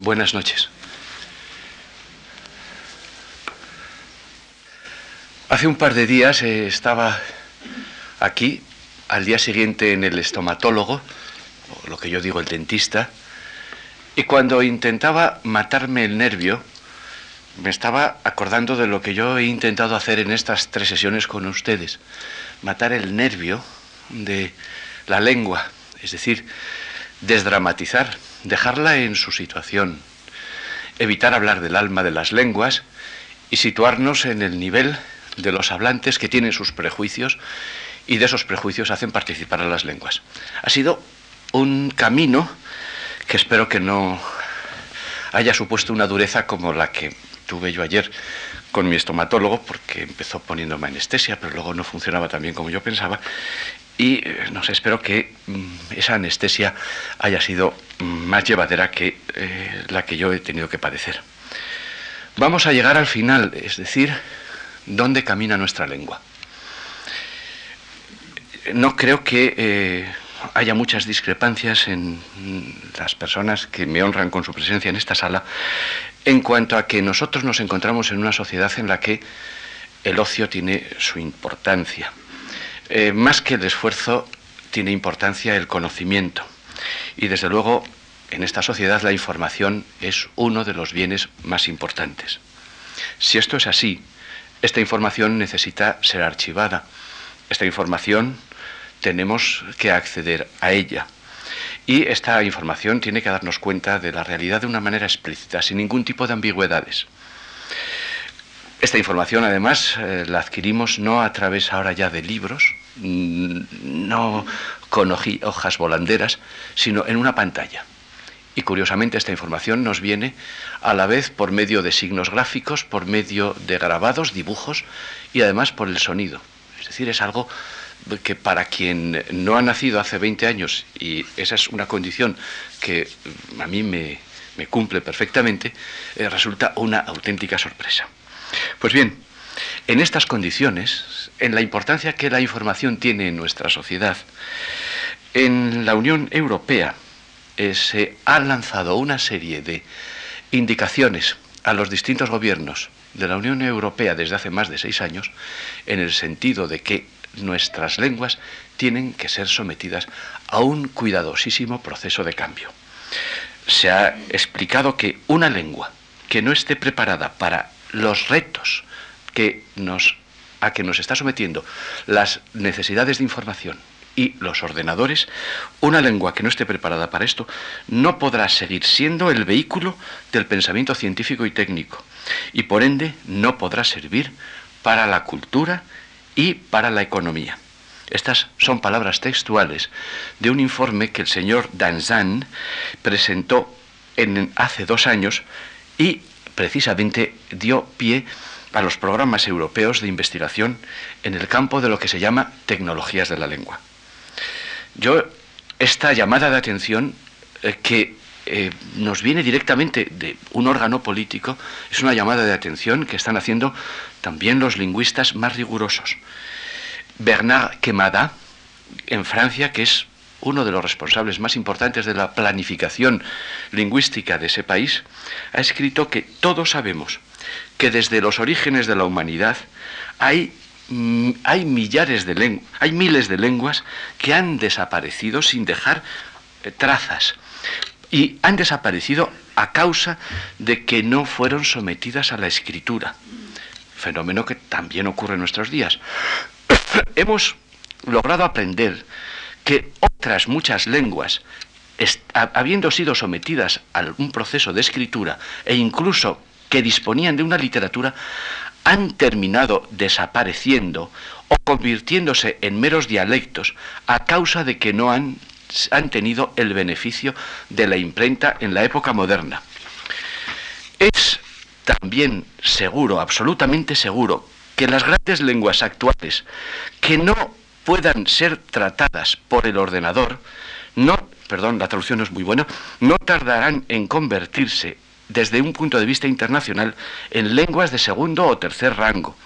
Buenas noches. Hace un par de días eh, estaba aquí, al día siguiente en el estomatólogo, o lo que yo digo el dentista, y cuando intentaba matarme el nervio, me estaba acordando de lo que yo he intentado hacer en estas tres sesiones con ustedes, matar el nervio de la lengua, es decir, desdramatizar, dejarla en su situación, evitar hablar del alma de las lenguas y situarnos en el nivel de los hablantes que tienen sus prejuicios y de esos prejuicios hacen participar a las lenguas. Ha sido un camino que espero que no haya supuesto una dureza como la que tuve yo ayer con mi estomatólogo, porque empezó poniéndome anestesia, pero luego no funcionaba tan bien como yo pensaba, y eh, no espero que mm, esa anestesia haya sido mm, más llevadera que eh, la que yo he tenido que padecer. Vamos a llegar al final, es decir, ¿dónde camina nuestra lengua? No creo que eh, haya muchas discrepancias en las personas que me honran con su presencia en esta sala en cuanto a que nosotros nos encontramos en una sociedad en la que el ocio tiene su importancia. Eh, más que el esfuerzo, tiene importancia el conocimiento. Y desde luego, en esta sociedad la información es uno de los bienes más importantes. Si esto es así, esta información necesita ser archivada. Esta información tenemos que acceder a ella. Y esta información tiene que darnos cuenta de la realidad de una manera explícita, sin ningún tipo de ambigüedades. Esta información, además, eh, la adquirimos no a través ahora ya de libros, mm, no con hojas volanderas, sino en una pantalla. Y curiosamente esta información nos viene a la vez por medio de signos gráficos, por medio de grabados, dibujos y además por el sonido. Es decir, es algo que para quien no ha nacido hace 20 años, y esa es una condición que a mí me, cumple perfectamente, eh, resulta una auténtica sorpresa. Pues bien, en estas condiciones, en la importancia que la información tiene en nuestra sociedad, en la Unión Europea eh, se ha lanzado una serie de indicaciones a los distintos gobiernos de la Unión Europea desde hace más de seis años, en el sentido de que nuestras lenguas tienen que ser sometidas a un cuidadosísimo proceso de cambio. Se ha explicado que una lengua que no esté preparada para los retos que nos, a que nos está sometiendo las necesidades de información y los ordenadores, una lengua que no esté preparada para esto no podrá seguir siendo el vehículo del pensamiento científico y técnico y por ende no podrá servir para la cultura y para la economía. Estas son palabras textuales de un informe que el señor Danzan presentó en, hace dos años y precisamente dio pie a los programas europeos de investigación en el campo de lo que se llama tecnologías de la lengua. Yo, esta llamada de atención eh, que eh, nos viene directamente de un órgano político, es una llamada de atención que están haciendo también los lingüistas más rigurosos. Bernard Quemada, en Francia, que es uno de los responsables más importantes de la planificación lingüística de ese país, ha escrito que todos sabemos que desde los orígenes de la humanidad hay, hay millares de hay miles de lenguas que han desaparecido sin dejar eh, trazas y han desaparecido a causa de que no fueron sometidas a la escritura, fenómeno que también ocurre en nuestros días. Hemos logrado aprender que otras muchas lenguas, habiendo sido sometidas a un proceso de escritura e incluso que disponían de una literatura, han terminado desapareciendo o convirtiéndose en meros dialectos a causa de que no han han tenido el beneficio de la imprenta en la época moderna. Es también seguro, absolutamente seguro, que las grandes lenguas actuales que no puedan ser tratadas por el ordenador, no, perdón, la traducción no es muy buena, no tardarán en convertirse desde un punto de vista internacional en lenguas de segundo o tercer rango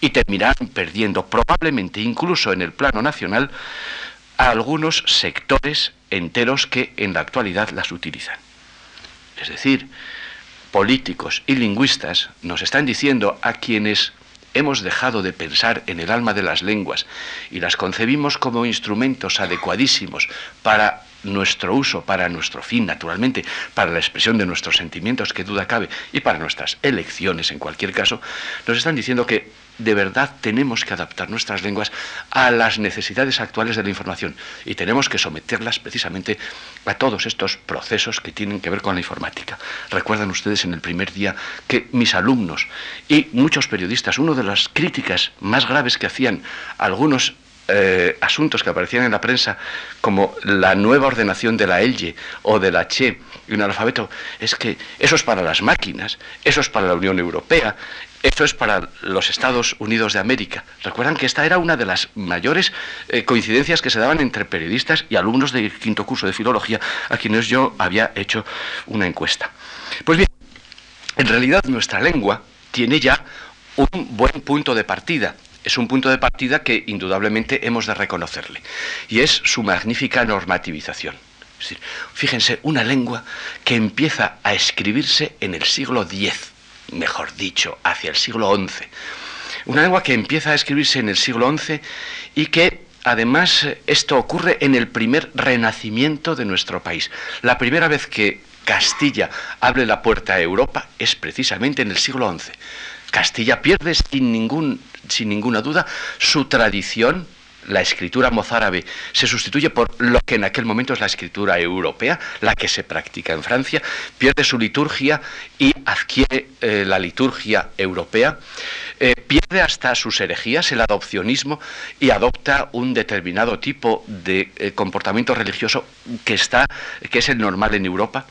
y terminarán perdiendo probablemente incluso en el plano nacional a algunos sectores enteros que en la actualidad las utilizan. es decir, políticos y lingüistas, nos están diciendo a quienes hemos dejado de pensar en el alma de las lenguas y las concebimos como instrumentos adecuadísimos para nuestro uso, para nuestro fin, naturalmente, para la expresión de nuestros sentimientos, que duda cabe, y para nuestras elecciones, en cualquier caso, nos están diciendo que de verdad tenemos que adaptar nuestras lenguas a las necesidades actuales de la información y tenemos que someterlas precisamente a todos estos procesos que tienen que ver con la informática. Recuerdan ustedes en el primer día que mis alumnos y muchos periodistas, una de las críticas más graves que hacían algunos eh, asuntos que aparecían en la prensa, como la nueva ordenación de la ELGE o de la CHE y un alfabeto, es que eso es para las máquinas, eso es para la Unión Europea, eso es para los Estados Unidos de América. Recuerdan que esta era una de las mayores eh, coincidencias que se daban entre periodistas y alumnos del quinto curso de filología a quienes yo había hecho una encuesta. Pues bien, en realidad nuestra lengua tiene ya un buen punto de partida es un punto de partida que indudablemente hemos de reconocerle, y es su magnífica normativización. Es decir, fíjense, una lengua que empieza a escribirse en el siglo X, mejor dicho, hacia el siglo XI. Una lengua que empieza a escribirse en el siglo XI y que además esto ocurre en el primer renacimiento de nuestro país. La primera vez que Castilla abre la puerta a Europa es precisamente en el siglo XI. Castilla pierde sin, ningún, sin ninguna duda su tradición, la escritura mozárabe se sustituye por lo que en aquel momento es la escritura europea, la que se practica en Francia, pierde su liturgia y adquiere eh, la liturgia europea, eh, pierde hasta sus herejías, el adopcionismo, y adopta un determinado tipo de eh, comportamiento religioso que, está, que es el normal en Europa,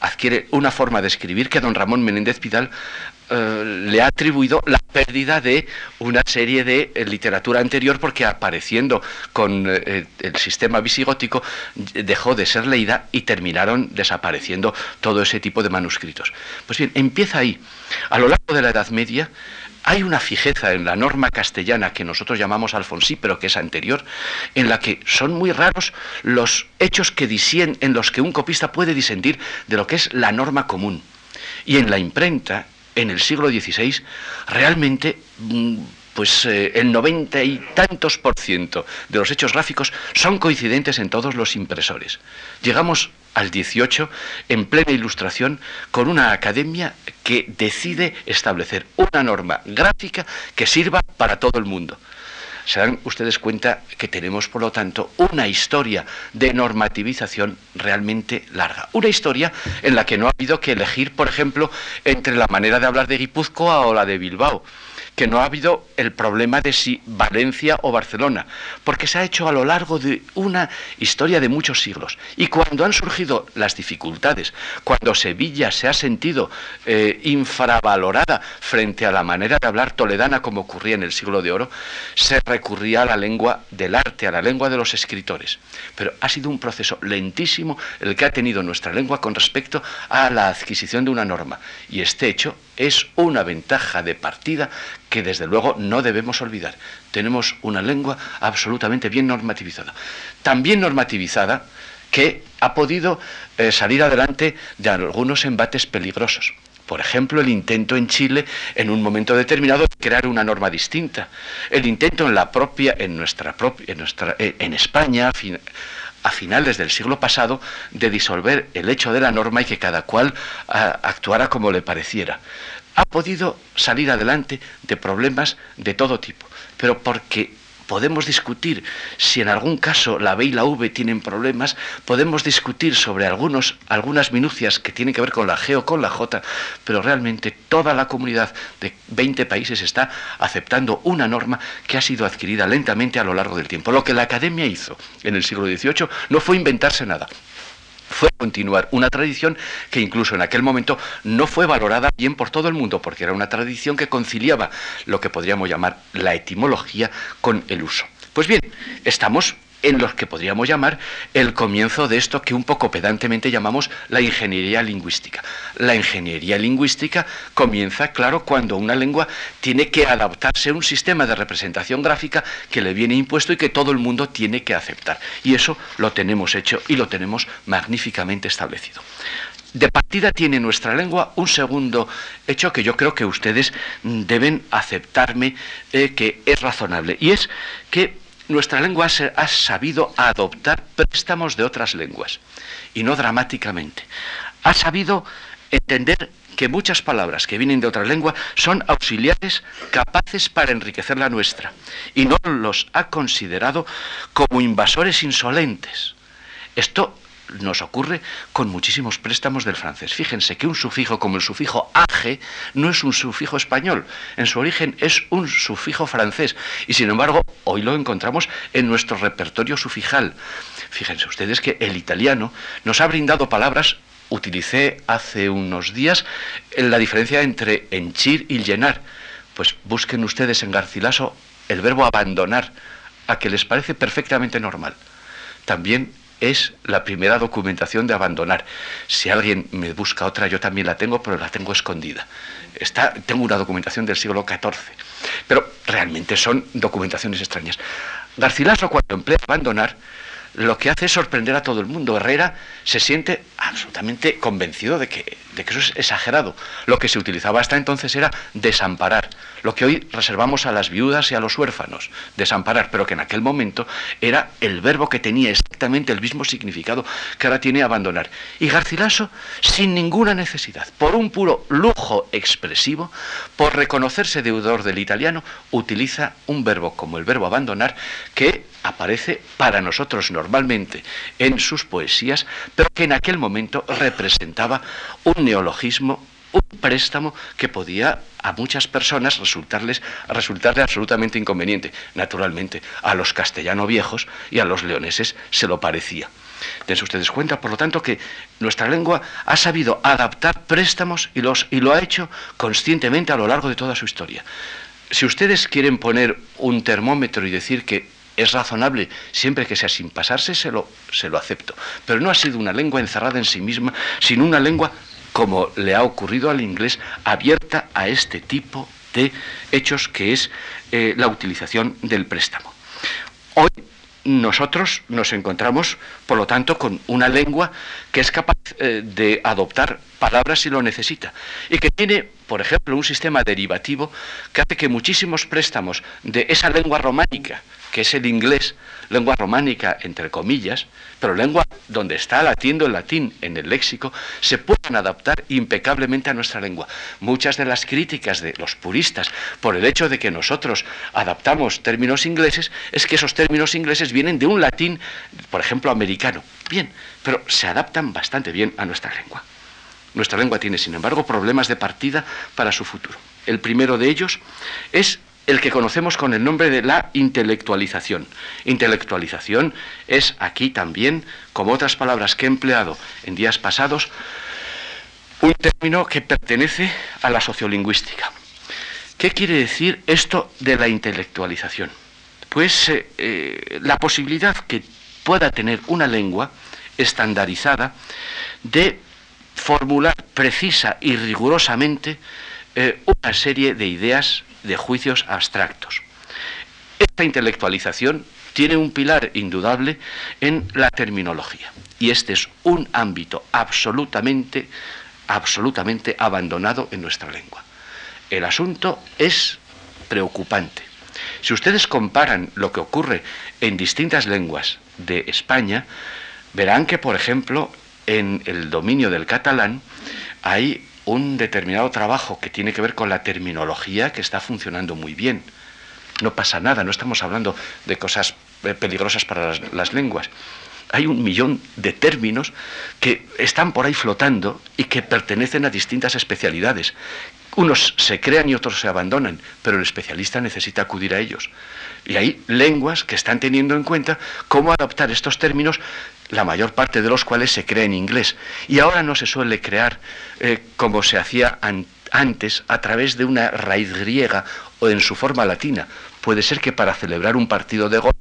adquiere una forma de escribir que don Ramón Menéndez Pidal eh, le ha atribuido la pérdida de una serie de eh, literatura anterior porque apareciendo con eh, el sistema visigótico dejó de ser leída y terminaron desapareciendo todo ese tipo de manuscritos. Pues bien, empieza ahí. A lo largo de la Edad Media hay una fijeza en la norma castellana que nosotros llamamos alfonsí, pero que es anterior, en la que son muy raros los hechos que disien, en los que un copista puede disentir de lo que es la norma común. Y en la imprenta, en el siglo XVI, realmente mm, pues eh, el noventa y tantos por ciento de los hechos gráficos son coincidentes en todos los impresores. Llegamos al 18 en plena ilustración con una academia que decide establecer una norma gráfica que sirva para todo el mundo se dan ustedes cuenta que tenemos, por lo tanto, una historia de normativización realmente larga. Una historia en la que no ha habido que elegir, por ejemplo, entre la manera de hablar de Guipúzcoa o la de Bilbao que no ha habido el problema de si Valencia o Barcelona, porque se ha hecho a lo largo de una historia de muchos siglos. Y cuando han surgido las dificultades, cuando Sevilla se ha sentido eh, infravalorada frente a la manera de hablar toledana como ocurría en el siglo de oro, se recurría a la lengua del arte, a la lengua de los escritores. Pero ha sido un proceso lentísimo el que ha tenido nuestra lengua con respecto a la adquisición de una norma. Y este hecho es una ventaja de partida que desde luego no debemos olvidar. Tenemos una lengua absolutamente bien normativizada. Tan bien normativizada que ha podido eh, salir adelante de algunos embates peligrosos. Por ejemplo, el intento en Chile, en un momento determinado, de crear una norma distinta. El intento en la propia, en nuestra propia, en, eh, en España, a finales del siglo pasado de disolver el hecho de la norma y que cada cual ah, actuara como le pareciera. Ha podido salir adelante de problemas de todo tipo, pero porque podemos discutir si en algún caso la B y la V tienen problemas, podemos discutir sobre algunas minucias que tienen que ver con la G o con la J, pero realmente toda la comunidad de 20 países está aceptando una norma que ha sido adquirida lentamente a lo largo del tiempo. Lo que la academia hizo en el siglo XVIII no fue inventarse nada, fue continuar una tradición que incluso en aquel momento no fue valorada bien por todo el mundo, porque era una tradición que conciliaba lo que podríamos llamar la etimología con el uso. Pues bien, estamos en los que podríamos llamar el comienzo de esto que un poco pedantemente llamamos la ingeniería lingüística. La ingeniería lingüística comienza, claro, cuando una lengua tiene que adaptarse a un sistema de representación gráfica que le viene impuesto y que todo el mundo tiene que aceptar. Y eso lo tenemos hecho y lo tenemos magníficamente establecido. de partida tiene nuestra lengua un segundo hecho que yo creo que ustedes deben aceptarme eh, que es razonable, y es que nuestra lengua ha sabido adoptar préstamos de otras lenguas, y no dramáticamente. Ha sabido entender que muchas palabras que vienen de otra lengua son auxiliares capaces para enriquecer la nuestra, y no los ha considerado como invasores insolentes. Esto nos ocurre con muchísimos préstamos del francés. Fíjense que un sufijo como el sufijo age no es un sufijo español, en su origen es un sufijo francés y sin embargo hoy lo encontramos en nuestro repertorio sufijal. Fíjense ustedes que el italiano nos ha brindado palabras utilicé hace unos días la diferencia entre henchir y llenar. Pues busquen ustedes en Garcilaso el verbo abandonar, a que les parece perfectamente normal. También es la primera documentación de abandonar. Si alguien me busca otra, yo también la tengo, pero la tengo escondida. Está, tengo una documentación del siglo XIV, pero realmente son documentaciones extrañas. Garcilaso, cuando emplea abandonar, lo que hace es sorprender a todo el mundo. Herrera se siente absolutamente convencido de que, de que, eso es exagerado. Lo que se utilizaba hasta entonces era desamparar, lo que hoy reservamos a las viudas y a los huérfanos, desamparar, pero que en aquel momento era el verbo que tenía exactamente el mismo significado que ahora tiene abandonar. Y Garcilaso, sin ninguna necesidad, por un puro lujo expresivo, por reconocerse deudor del italiano, utiliza un verbo como el verbo abandonar que aparece para nosotros normalmente en sus poesías, pero que en aquel momento representaba un neologismo, un préstamo que podía a muchas personas resultarles resultarle absolutamente inconveniente. Naturalmente, a los castellano viejos y a los leoneses se lo parecía. Dense ustedes cuenta, por lo tanto, que nuestra lengua ha sabido adaptar préstamos y, los, y lo ha hecho conscientemente a lo largo de toda su historia. Si ustedes quieren poner un termómetro y decir que es razonable, siempre que sea sin pasarse, se lo, se lo acepto. Pero no ha sido una lengua encerrada en sí misma, sino una lengua, como le ha ocurrido al inglés, abierta a este tipo de hechos que es eh, la utilización del préstamo. Hoy nosotros nos encontramos, por lo tanto, con una lengua que es capaz eh, de adoptar palabras si lo necesita y que tiene, por ejemplo, un sistema derivativo que hace que muchísimos préstamos de esa lengua románica que es el inglés, lengua románica, entre comillas, pero lengua donde está latiendo el latín en el léxico, se pueden adaptar impecablemente a nuestra lengua. Muchas de las críticas de los puristas por el hecho de que nosotros adaptamos términos ingleses es que esos términos ingleses vienen de un latín, por ejemplo, americano. Bien, pero se adaptan bastante bien a nuestra lengua. Nuestra lengua tiene, sin embargo, problemas de partida para su futuro. El primero de ellos es el que conocemos con el nombre de la intelectualización. Intelectualización es aquí también, como otras palabras que he empleado en días pasados, un término que pertenece a la sociolingüística. ¿Qué quiere decir esto de la intelectualización? Pues eh, eh, la posibilidad que pueda tener una lengua estandarizada de formular precisa y rigurosamente eh, una serie de ideas de juicios abstractos. Esta intelectualización tiene un pilar indudable en la terminología y este es un ámbito absolutamente absolutamente abandonado en nuestra lengua. El asunto es preocupante. Si ustedes comparan lo que ocurre en distintas lenguas de España, verán que, por ejemplo, en el dominio del catalán hay un determinado trabajo que tiene que ver con la terminología que está funcionando muy bien. No pasa nada, no estamos hablando de cosas eh, peligrosas para las, lenguas. Hay un millón de términos que están por ahí flotando y que pertenecen a distintas especialidades. Unos se crean y otros se abandonan, pero el especialista necesita acudir a ellos. Y hay lenguas que están teniendo en cuenta cómo adaptar estos términos la mayor parte de los cuales se crea en inglés. Y ahora no se suele crear eh, como se hacía antes a través de una raíz griega o en su forma latina. Puede ser que para celebrar un partido de golf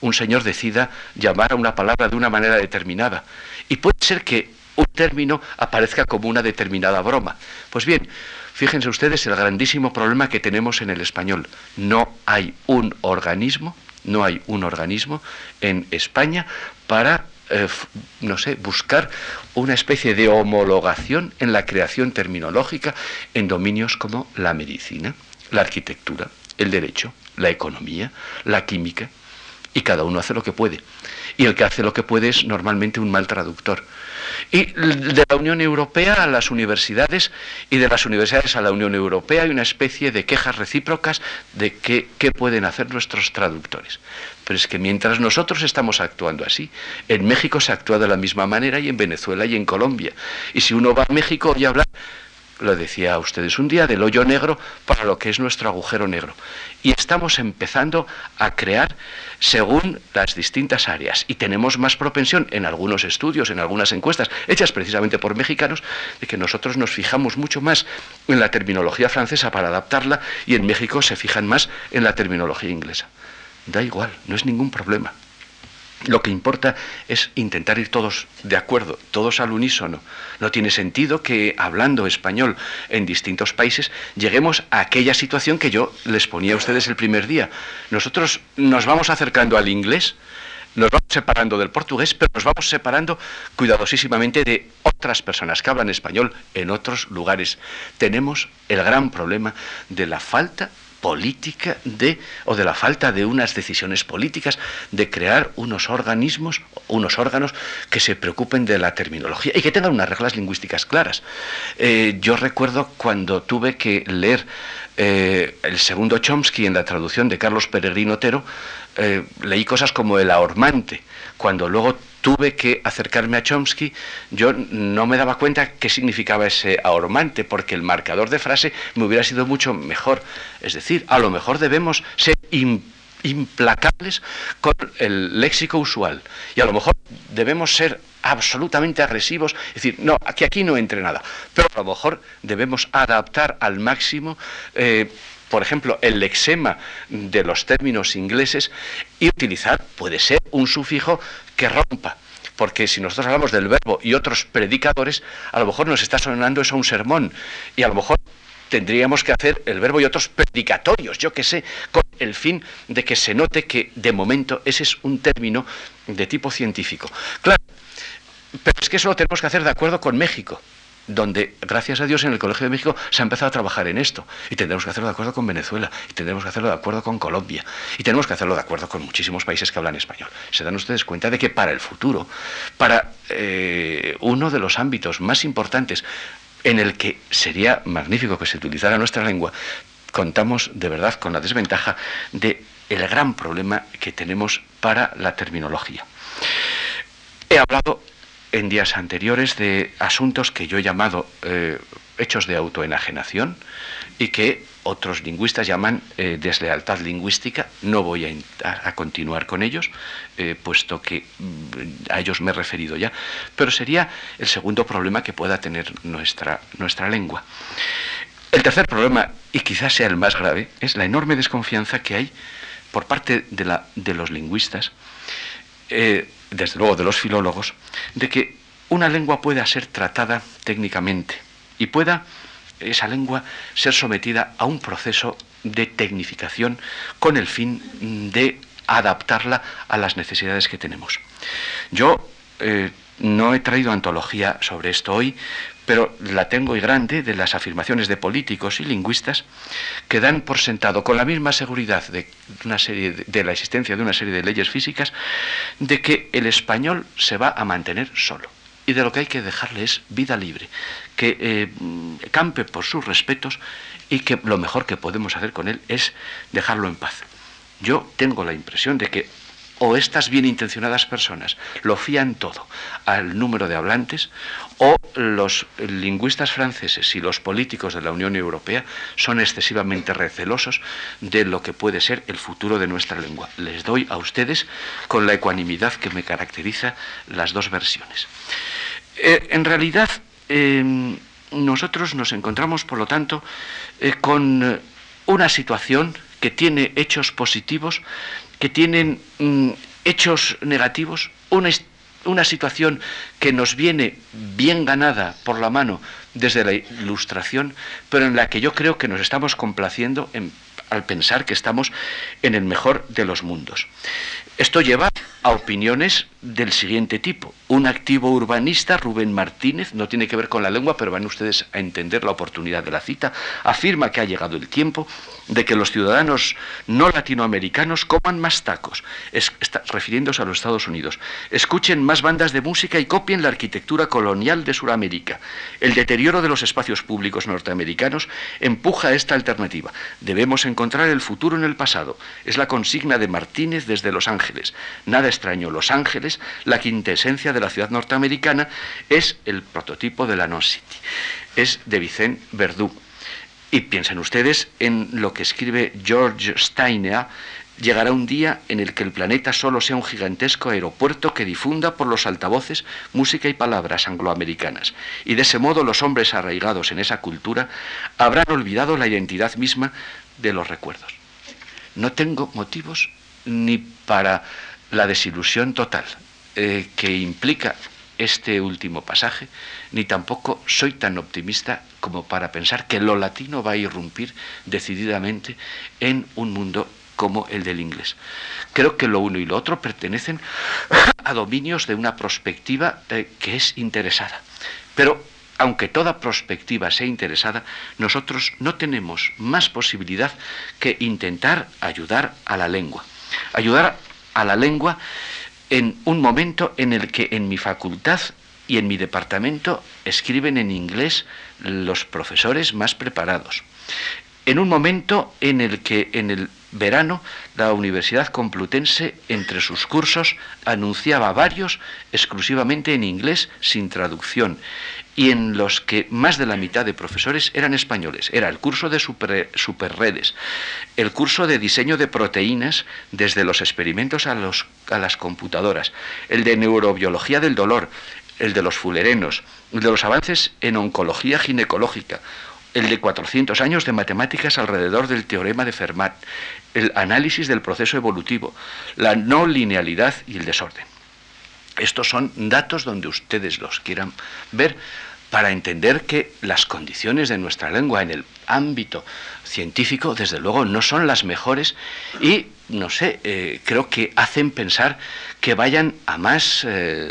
un señor decida llamar a una palabra de una manera determinada. Y puede ser que un término aparezca como una determinada broma. Pues bien, fíjense ustedes el grandísimo problema que tenemos en el español. No hay un organismo, no hay un organismo en España para eh, no sé, buscar una especie de homologación en la creación terminológica en dominios como la medicina, la arquitectura, el derecho, la economía, la química, y cada uno hace lo que puede. Y el que hace lo que puede es normalmente un mal traductor. Y de la Unión Europea a las universidades y de las universidades a la Unión Europea hay una especie de quejas recíprocas de qué, qué pueden hacer nuestros traductores. Pero es que mientras nosotros estamos actuando así, en México se actúa de la misma manera y en Venezuela y en Colombia. Y si uno va a México y habla lo decía a ustedes un día, del hoyo negro para lo que es nuestro agujero negro. Y estamos empezando a crear según las distintas áreas. Y tenemos más propensión en algunos estudios, en algunas encuestas, hechas precisamente por mexicanos, de que nosotros nos fijamos mucho más en la terminología francesa para adaptarla y en México se fijan más en la terminología inglesa. Da igual, no es ningún problema. Lo que importa es intentar ir todos de acuerdo, todos al unísono. No tiene sentido que hablando español en distintos países lleguemos a aquella situación que yo les ponía a ustedes el primer día. Nosotros nos vamos acercando al inglés, nos vamos separando del portugués, pero nos vamos separando cuidadosísimamente de otras personas que hablan español en otros lugares. Tenemos el gran problema de la falta política de o de la falta de unas decisiones políticas de crear unos organismos, unos órganos que se preocupen de la terminología y que tengan unas reglas lingüísticas claras. Eh, yo recuerdo cuando tuve que leer eh, el segundo Chomsky en la traducción de Carlos Peregrino Otero, eh, leí cosas como el ahormante, cuando luego tuve que acercarme a Chomsky, yo no me daba cuenta qué significaba ese ahormante, porque el marcador de frase me hubiera sido mucho mejor. Es decir, a lo mejor debemos ser implacables con el léxico usual y a lo mejor debemos ser absolutamente agresivos, es decir, no, aquí, aquí no entre nada, pero a lo mejor debemos adaptar al máximo. Eh, por ejemplo, el lexema de los términos ingleses y utilizar, puede ser, un sufijo que rompa. Porque si nosotros hablamos del verbo y otros predicadores, a lo mejor nos está sonando eso un sermón. Y a lo mejor tendríamos que hacer el verbo y otros predicatorios, yo qué sé, con el fin de que se note que de momento ese es un término de tipo científico. Claro, pero es que eso lo tenemos que hacer de acuerdo con México donde, gracias a Dios, en el Colegio de México se ha empezado a trabajar en esto. Y tendremos que hacerlo de acuerdo con Venezuela, y tendremos que hacerlo de acuerdo con Colombia, y tenemos que hacerlo de acuerdo con muchísimos países que hablan español. Se dan ustedes cuenta de que para el futuro, para eh, uno de los ámbitos más importantes en el que sería magnífico que se utilizara nuestra lengua, contamos de verdad con la desventaja de el gran problema que tenemos para la terminología. He hablado en días anteriores de asuntos que yo he llamado eh, hechos de autoenajenación y que otros lingüistas llaman eh, deslealtad lingüística. No voy a, a continuar con ellos, eh, puesto que mm, a ellos me he referido ya, pero sería el segundo problema que pueda tener nuestra, nuestra lengua. El tercer problema, y quizás sea el más grave, es la enorme desconfianza que hay por parte de, la, de los lingüistas desde luego de los filólogos, de que una lengua pueda ser tratada técnicamente y pueda esa lengua ser sometida a un proceso de tecnificación con el fin de adaptarla a las necesidades que tenemos. Yo eh, no he traído antología sobre esto hoy, pero la tengo y grande de las afirmaciones de políticos y lingüistas que dan por sentado con la misma seguridad de, una serie de, la existencia de una serie de leyes físicas de que el español se va a mantener solo y de lo que hay que dejarle es vida libre, que eh, campe por sus respetos y que lo mejor que podemos hacer con él es dejarlo en paz. Yo tengo la impresión de que o estas bien intencionadas personas lo fían todo al número de hablantes, o los lingüistas franceses y los políticos de la Unión Europea son excesivamente recelosos de lo que puede ser el futuro de nuestra lengua. Les doy a ustedes, con la ecuanimidad que me caracteriza, las dos versiones. Eh, en realidad, em, nosotros nos encontramos, por lo tanto, eh, con una situación que tiene hechos positivos, que tienen mm, hechos negativos, una, una situación que nos viene bien ganada por la mano desde la ilustración, pero en la que yo creo que nos estamos complaciendo en al pensar que estamos en el mejor de los mundos. Esto lleva a opiniones del siguiente tipo. Un activo urbanista, Rubén Martínez, no tiene que ver con la lengua, pero van ustedes a entender la oportunidad de la cita, afirma que ha llegado el tiempo de que los ciudadanos no latinoamericanos coman más tacos, refiriéndose a los Estados Unidos, escuchen más bandas de música y copien la arquitectura colonial de Sudamérica. El deterioro de los espacios públicos norteamericanos empuja esta alternativa. Debemos encontrar el futuro en el pasado. Es la consigna de Martínez desde Los Ángeles. Nada extraño, Los Ángeles, la quintesencia de la ciudad norteamericana, es el prototipo de la Non-City. Es de Vicente Verdú. Y piensen ustedes en lo que escribe George Steiner, llegará un día en el que el planeta solo sea un gigantesco aeropuerto que difunda por los altavoces música y palabras angloamericanas. Y de ese modo los hombres arraigados en esa cultura habrán olvidado la identidad misma de los recuerdos. No tengo motivos ni para la desilusión total eh, que implica este último pasaje, ni tampoco soy tan optimista como para pensar que lo latino va a irrumpir decididamente en un mundo como el del inglés. Creo que lo uno y lo otro pertenecen a dominios de una perspectiva eh, que es interesada. Pero aunque toda perspectiva sea interesada, nosotros no tenemos más posibilidad que intentar ayudar a la lengua. Ayudar a la lengua en un momento en el que en mi facultad y en mi departamento escriben en inglés los profesores más preparados. En un momento en el que en el verano la Universidad Complutense entre sus cursos anunciaba varios exclusivamente en inglés sin traducción y en los que más de la mitad de profesores eran españoles. Era el curso de super, superredes, el curso de diseño de proteínas desde los experimentos a, los, a las computadoras, el de neurobiología del dolor, el de los fulerenos, el de los avances en oncología ginecológica, el de 400 años de matemáticas alrededor del teorema de Fermat, el análisis del proceso evolutivo, la no linealidad y el desorden. Estos son datos donde ustedes los quieran ver para entender que las condiciones de nuestra lengua en el ámbito científico, desde luego, no son las mejores y, no sé, eh, creo que hacen pensar que vayan a más eh,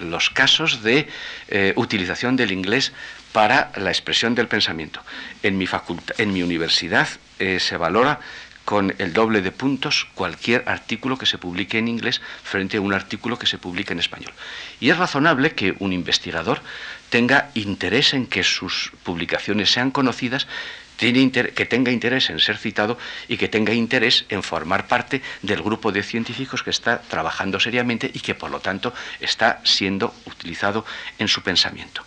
los casos de eh, utilización del inglés para la expresión del pensamiento. En mi, facultad, en mi universidad se valora con el doble de puntos cualquier artículo que se publique en inglés frente a un artículo que se publique en español. Y es razonable que un investigador tenga interés en que sus publicaciones sean conocidas, que tenga interés en ser citado y que tenga interés en formar parte del grupo de científicos que está trabajando seriamente y que por lo tanto está siendo utilizado en su pensamiento.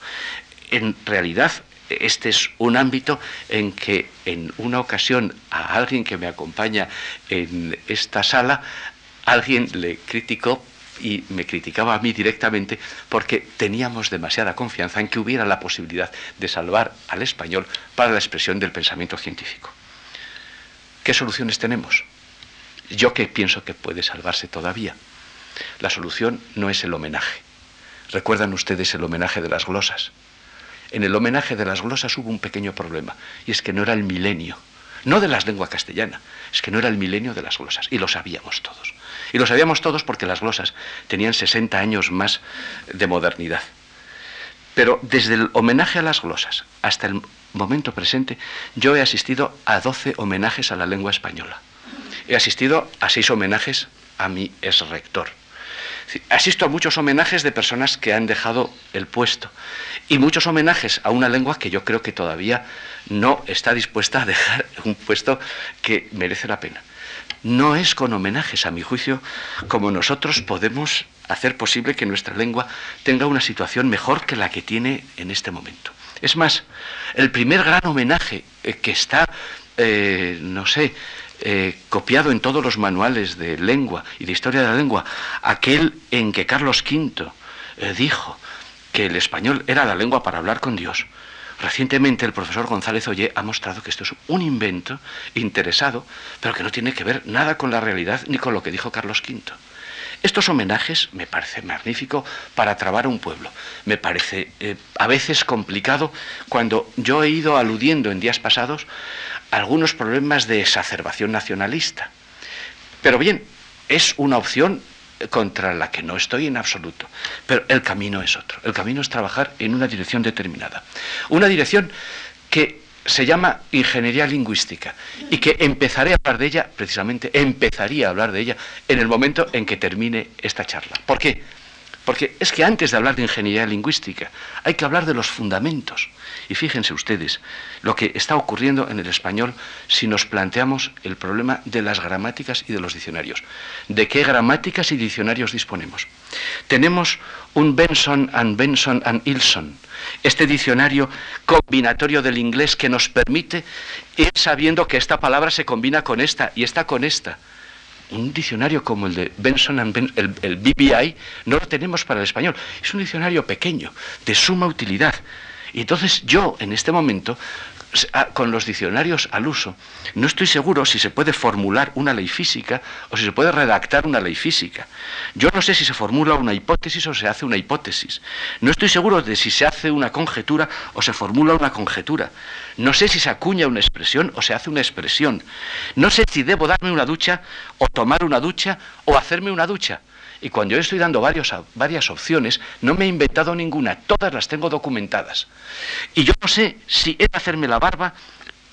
En realidad, este es un ámbito en que en una ocasión a alguien que me acompaña en esta sala, alguien le criticó y me criticaba a mí directamente porque teníamos demasiada confianza en que hubiera la posibilidad de salvar al español para la expresión del pensamiento científico. ¿Qué soluciones tenemos? Yo que pienso que puede salvarse todavía. La solución no es el homenaje. ¿Recuerdan ustedes el homenaje de las glosas? En el homenaje de las glosas hubo un pequeño problema, y es que no era el milenio, no de las lenguas castellana, es que no era el milenio de las glosas, y lo sabíamos todos. Y lo sabíamos todos porque las glosas tenían 60 años más de modernidad. Pero desde el homenaje a las glosas hasta el momento presente, yo he asistido a 12 homenajes a la lengua española. He asistido a 6 homenajes a mi ex rector. Asisto a muchos homenajes de personas que han dejado el puesto y muchos homenajes a una lengua que yo creo que todavía no está dispuesta a dejar un puesto que merece la pena. No es con homenajes, a mi juicio, como nosotros podemos hacer posible que nuestra lengua tenga una situación mejor que la que tiene en este momento. Es más, el primer gran homenaje eh, que está, eh, no sé, eh, copiado en todos los manuales de lengua y de historia de la lengua, aquel en que Carlos V dijo que el español era la lengua para hablar con Dios. Recientemente el profesor González Ollé ha mostrado que esto es un invento interesado, pero que no tiene que ver nada con la realidad ni con lo que dijo Carlos V. Estos homenajes me parece magnífico para trabar a un pueblo. Me parece eh, a veces complicado cuando yo he ido aludiendo en días pasados algunos problemas de exacerbación nacionalista. Pero bien, es una opción contra la que no estoy en absoluto. Pero el camino es otro. El camino es trabajar en una dirección determinada. Una dirección que se llama ingeniería lingüística y que empezaré a hablar de ella, precisamente empezaría a hablar de ella en el momento en que termine esta charla. ¿Por qué? Porque es que antes de hablar de ingeniería lingüística hay que hablar de los fundamentos. Y fíjense ustedes lo que está ocurriendo en el español si nos planteamos el problema de las gramáticas y de los diccionarios. ¿De qué gramáticas y diccionarios disponemos? Tenemos un Benson and Benson and Ilson, este diccionario combinatorio del inglés que nos permite ir sabiendo que esta palabra se combina con esta y esta con esta un diccionario como el de Benson and el, BBI, no lo tenemos para el español. Es un diccionario pequeño, de suma utilidad. Y entonces yo, en este momento, con los diccionarios al uso, no estoy seguro si se puede formular una ley física o si se puede redactar una ley física. Yo no sé si se formula una hipótesis o se hace una hipótesis. No estoy seguro de si se hace una conjetura o se formula una conjetura. No sé si se acuña una expresión o se hace una expresión. No sé si debo darme una ducha o tomar una ducha o hacerme una ducha. Y cuando yo estoy dando varias opciones, no me he inventado ninguna, todas las tengo documentadas. Y yo no sé si he de hacerme la barba,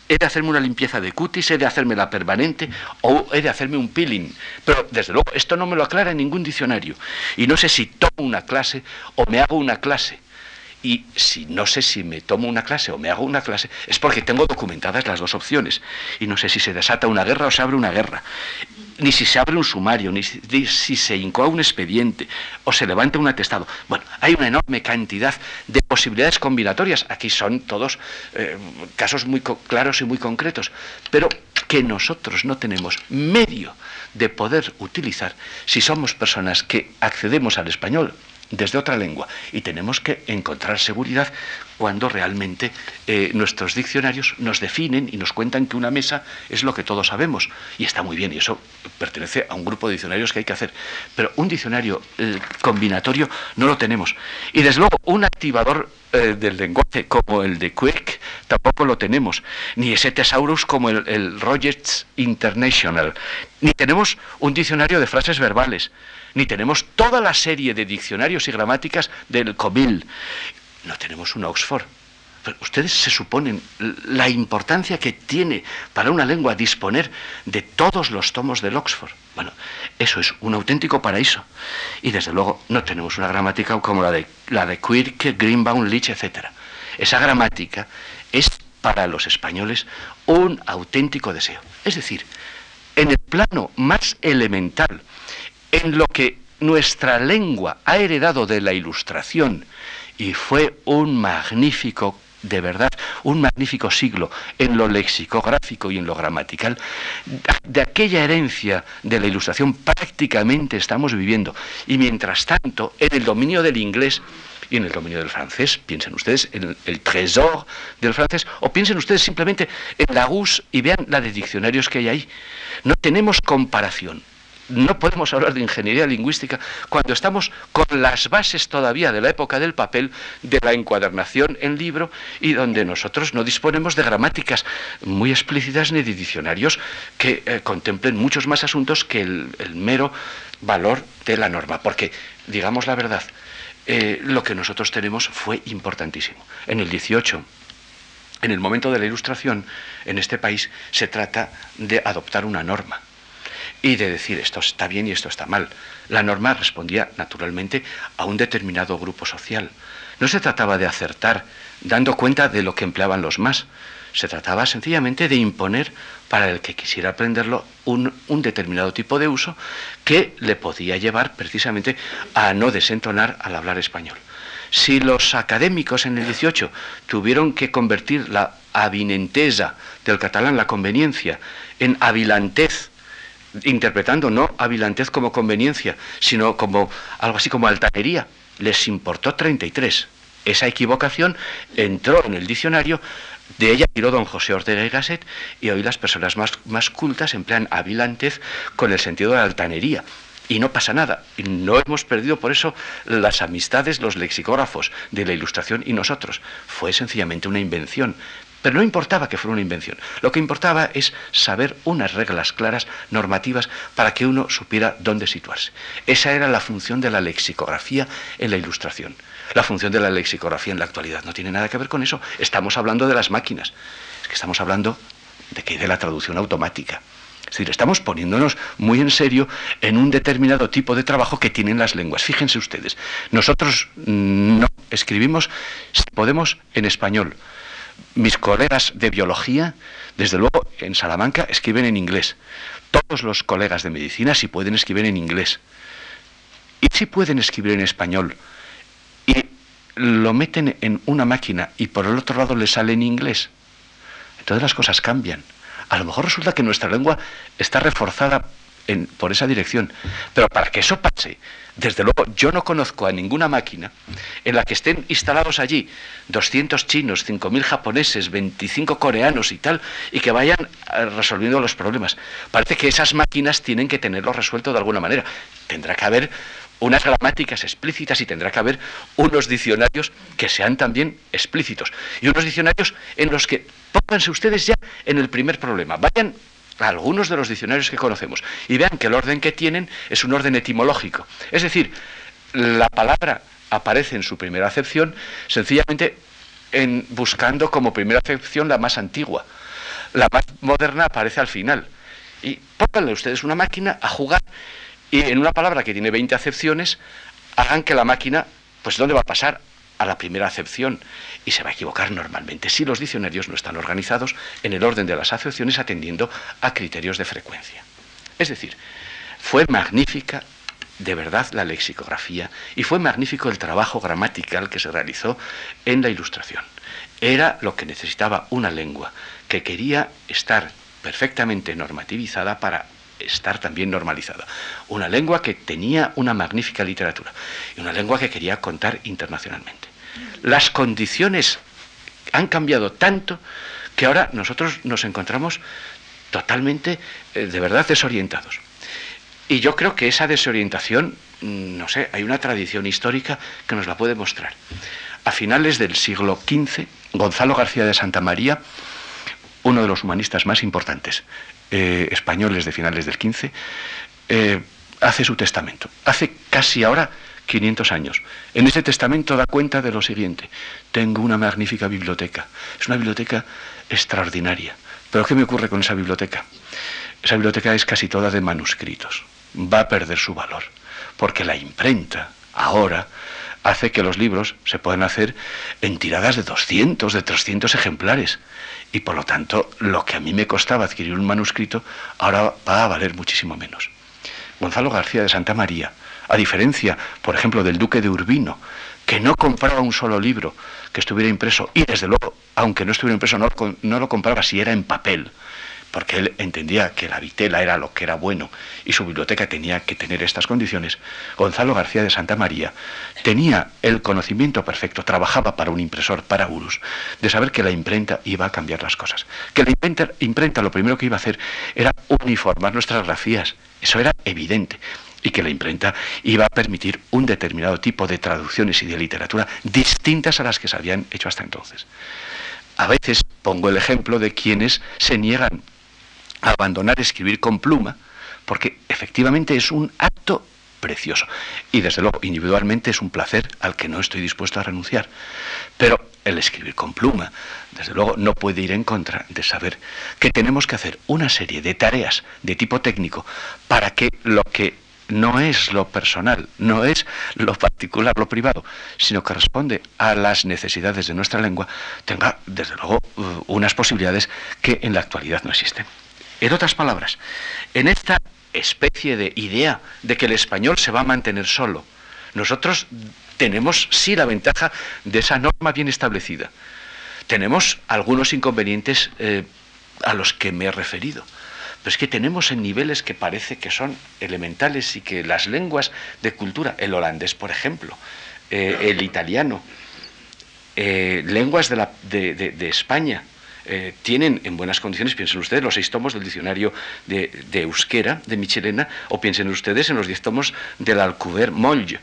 he de hacerme una limpieza de cutis, he de hacerme la permanente o he de hacerme un peeling. Pero desde luego esto no me lo aclara en ningún diccionario. Y no sé si tomo una clase o me hago una clase. Y si no sé si me tomo una clase o me hago una clase, es porque tengo documentadas las dos opciones. Y no sé si se desata una guerra o se abre una guerra ni si se abre un sumario, ni si, se incoa un expediente o se levanta un atestado. Bueno, hay una enorme cantidad de posibilidades combinatorias. Aquí son todos eh, casos muy claros y muy concretos, pero que nosotros no tenemos medio de poder utilizar si somos personas que accedemos al español desde otra lengua y tenemos que encontrar seguridad cuando realmente eh, nuestros diccionarios nos definen y nos cuentan que una mesa es lo que todos sabemos. Y está muy bien, y eso pertenece a un grupo de diccionarios que hay que hacer. Pero un diccionario eh, combinatorio no lo tenemos. Y desde luego, un activador eh, del lenguaje como el de Quick tampoco lo tenemos. Ni ese tesaurus como el, el Rogers International. Ni tenemos un diccionario de frases verbales ni tenemos toda la serie de diccionarios y gramáticas del COBIL. No tenemos un Oxford. ustedes se suponen la importancia que tiene para una lengua disponer de todos los tomos del Oxford. Bueno, eso es un auténtico paraíso. Y desde luego no tenemos una gramática como la de, la de Quirk, Greenbaum, Leach, etc. Esa gramática es para los españoles un auténtico deseo. Es decir, en el plano más elemental en lo que nuestra lengua ha heredado de la ilustración y fue un magnífico de verdad, un magnífico siglo en lo lexicográfico y en lo gramatical, de aquella herencia de la ilustración prácticamente estamos viviendo. Y mientras tanto, en el dominio del inglés y en el dominio del francés, piensen ustedes en el, trésor del francés, o piensen ustedes simplemente en la GUS y vean la de diccionarios que hay ahí. No tenemos comparación no podemos hablar de ingeniería lingüística cuando estamos con las bases todavía de la época del papel, de la encuadernación en libro y donde nosotros no disponemos de gramáticas muy explícitas ni de diccionarios que eh, contemplen muchos más asuntos que el, mero valor de la norma. Porque, digamos la verdad, eh, lo que nosotros tenemos fue importantísimo. En el 18, en el momento de la ilustración, en este país se trata de adoptar una norma y de decir esto está bien y esto está mal. La norma respondía naturalmente a un determinado grupo social. No se trataba de acertar dando cuenta de lo que empleaban los más. Se trataba sencillamente de imponer para el que quisiera aprenderlo un, determinado tipo de uso que le podía llevar precisamente a no desentonar al hablar español. Si los académicos en el 18 tuvieron que convertir la avinentesa del catalán, la conveniencia, en avilantez interpretando no avilantez como conveniencia, sino como algo así como altanería. Les importó 33. Esa equivocación entró en el diccionario, de ella tiró don José Ortega y Gasset, y hoy las personas más, más cultas emplean avilantez con el sentido de altanería. Y no pasa nada. No hemos perdido por eso las amistades, los lexicógrafos de la Ilustración y nosotros. Fue sencillamente una invención Pero no importaba que fuera una invención. Lo que importaba es saber unas reglas claras, normativas, para que uno supiera dónde situarse. Esa era la función de la lexicografía en la ilustración. La función de la lexicografía en la actualidad no tiene nada que ver con eso. Estamos hablando de las máquinas. Es que estamos hablando de que de la traducción automática. Es decir, estamos poniéndonos muy en serio en un determinado tipo de trabajo que tienen las lenguas. Fíjense ustedes, nosotros no escribimos, podemos, en español. Mis colegas de biología, desde luego, en Salamanca escriben en inglés. Todos los colegas de medicina, si pueden, escribir en inglés. Y si pueden escribir en español y lo meten en una máquina y por el otro lado le sale en inglés, entonces las cosas cambian. A lo mejor resulta que nuestra lengua está reforzada por esa dirección. Pero para que eso pase, desde luego yo no conozco a ninguna máquina en la que estén instalados allí 200 chinos, 5.000 japoneses, 25 coreanos y tal, y que vayan eh, resolviendo los problemas. Parece que esas máquinas tienen que tenerlo resuelto de alguna manera. Tendrá que haber unas gramáticas explícitas y tendrá que haber unos diccionarios que sean también explícitos. Y unos diccionarios en los que pónganse ustedes ya en el primer problema. Vayan algunos de los diccionarios que conocemos y vean que el orden que tienen es un orden etimológico. Es decir, la palabra aparece en su primera acepción sencillamente en buscando como primera acepción la más antigua. La más moderna aparece al final. Y pónganle ustedes una máquina a jugar y en una palabra que tiene 20 acepciones, hagan que la máquina, pues ¿dónde va a pasar? A la primera acepción. Y se va a equivocar normalmente si los diccionarios no están organizados en el orden de las acepciones atendiendo a criterios de frecuencia. Es decir, fue magnífica de verdad la lexicografía y fue magnífico el trabajo gramatical que se realizó en la ilustración. Era lo que necesitaba una lengua que quería estar perfectamente normativizada para estar también normalizada. Una lengua que tenía una magnífica literatura y una lengua que quería contar internacionalmente. Las condiciones han cambiado tanto que ahora nosotros nos encontramos totalmente, eh, de verdad, desorientados. Y yo creo que esa desorientación, mm, no sé, hay una tradición histórica que nos la puede mostrar. A finales del siglo XV, Gonzalo García de Santa María, uno de los humanistas más importantes eh, españoles de finales del 15, eh, hace su testamento. Hace casi ahora 500 años. En ese testamento da cuenta de lo siguiente. Tengo una magnífica biblioteca. Es una biblioteca extraordinaria. Pero ¿qué me ocurre con esa biblioteca? Esa biblioteca es casi toda de manuscritos. Va a perder su valor. Porque la imprenta, ahora, hace que los libros se puedan hacer en tiradas de 200, de 300 ejemplares y por lo tanto lo que a mí me costaba adquirir un manuscrito ahora va a valer muchísimo menos. Gonzalo García de Santa María, a diferencia, por ejemplo, del duque de Urbino, que no compraba un solo libro que estuviera impreso, y desde luego, aunque no estuviera impreso, no, lo compraba si era en papel, porque él entendía que la vitela era lo que era bueno y su biblioteca tenía que tener estas condiciones, Gonzalo García de Santa María tenía el conocimiento perfecto, trabajaba para un impresor, para Urus, de saber que la imprenta iba a cambiar las cosas. Que la imprenta, imprenta lo primero que iba a hacer era uniformar nuestras grafías, eso era evidente y que la imprenta iba a permitir un determinado tipo de traducciones y de literatura distintas a las que se habían hecho hasta entonces. A veces pongo el ejemplo de quienes se niegan abandonar escribir con pluma, porque efectivamente es un acto precioso. Y desde luego, individualmente es un placer al que no estoy dispuesto a renunciar. Pero el escribir con pluma, desde luego, no puede ir en contra de saber que tenemos que hacer una serie de tareas de tipo técnico para que lo que no es lo personal, no es lo particular, lo privado, sino que responde a las necesidades de nuestra lengua, tenga, desde luego, uh, unas posibilidades que en la actualidad no existen. En otras palabras, en esta especie de idea de que el español se va a mantener solo, nosotros tenemos sí la ventaja de esa norma bien establecida. Tenemos algunos inconvenientes eh, a los que me he referido. Pero es que tenemos en niveles que parece que son elementales y que las lenguas de cultura, el holandés, por ejemplo, eh, el italiano, eh, lenguas de España, eh, tienen en buenas condiciones, piensen ustedes, los seis tomos del diccionario de, Euskera, de Michelena, o piensen ustedes en los diez tomos del Alcuver Moll. Eh,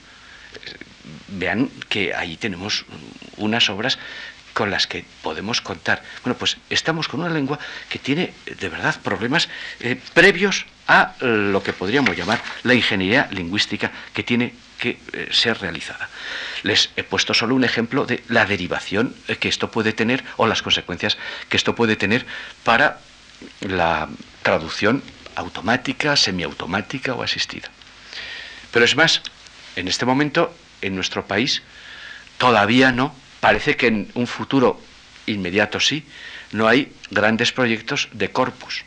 vean que ahí tenemos unas obras con las que podemos contar. Bueno, pues estamos con una lengua que tiene de verdad problemas eh, previos a lo que podríamos llamar la ingeniería lingüística que tiene que eh, ser realizada. Les he puesto solo un ejemplo de la derivación eh, que esto puede tener o las consecuencias que esto puede tener para la traducción automática, semiautomática o asistida. Pero es más, en este momento en nuestro país todavía no, parece que en un futuro inmediato sí, no hay grandes proyectos de corpus.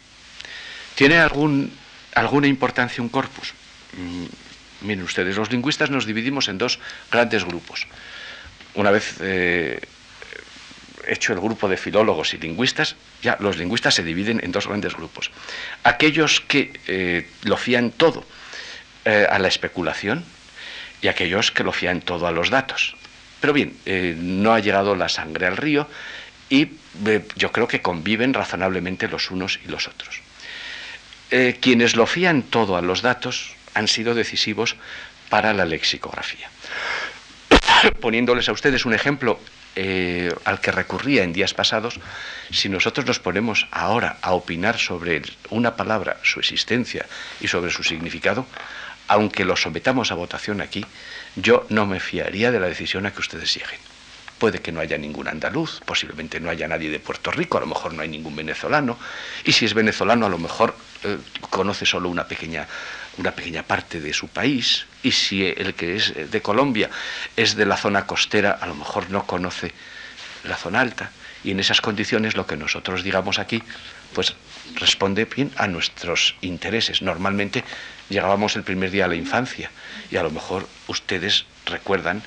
¿Tiene algún, alguna importancia un corpus? Mm, miren ustedes, los lingüistas nos dividimos en dos grandes grupos. Una vez eh, hecho el grupo de filólogos y lingüistas, ya los lingüistas se dividen en dos grandes grupos. Aquellos que eh, lo fían todo eh, a la especulación y aquellos que lo fían todo a los datos. Pero bien, eh, no ha llegado la sangre al río y yo creo que conviven razonablemente los unos y los otros. quienes lo fían todo a los datos han sido decisivos para la lexicografía. Poniéndoles a ustedes un ejemplo eh, al que recurría en días pasados, si nosotros nos ponemos ahora a opinar sobre una palabra, su existencia y sobre su significado, aunque lo sometamos a votación aquí, yo no me fiaría de la decisión a que ustedes lleguen. Puede que no haya ningún andaluz, posiblemente no haya nadie de Puerto Rico, a lo mejor no hay ningún venezolano, y si es venezolano a lo mejor eh, conoce solo una pequeña una pequeña parte de su país, y si el que es de Colombia es de la zona costera, a lo mejor no conoce la zona alta, y en esas condiciones lo que nosotros digamos aquí, pues responde bien a nuestros intereses. Normalmente llegábamos el primer día a la infancia, y a lo mejor ustedes recuerdan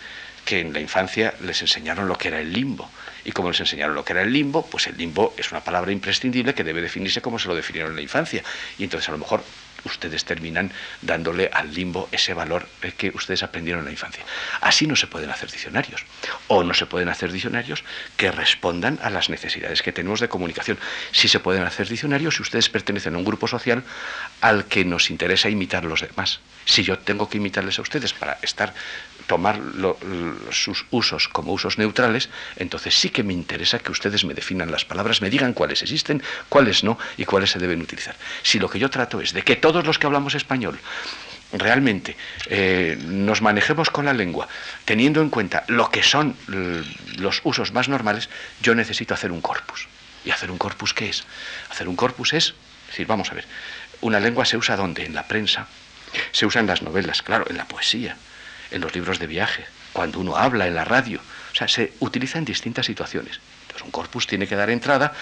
que en la infancia les enseñaron lo que era el limbo. Y como les enseñaron lo que era el limbo, pues el limbo es una palabra imprescindible que debe definirse como se lo definieron en la infancia. Y entonces a lo mejor ustedes terminan dándole al limbo ese valor que ustedes aprendieron en la infancia. Así no se pueden hacer diccionarios. O no se pueden hacer diccionarios que respondan a las necesidades que tenemos de comunicación. Sí se pueden hacer diccionarios si ustedes pertenecen a un grupo social al que nos interesa imitar a los demás. Si yo tengo que imitarles a ustedes para estar tomar sus usos como usos neutrales, entonces sí que me interesa que ustedes me definan las palabras, me digan cuáles existen, cuáles no y cuáles se deben utilizar. Si lo que yo trato es de que todos los que hablamos español realmente eh, nos manejemos con la lengua teniendo en cuenta lo que son los usos más normales, yo necesito hacer un corpus. ¿Y hacer un corpus qué es? Hacer un corpus es, decir, vamos a ver, una lengua se usa ¿dónde? En la prensa, se usa en las novelas, claro, en la poesía, en los libros de viaje, cuando uno habla en la radio. O sea, se utiliza en distintas situaciones. Entonces, un corpus tiene que dar entrada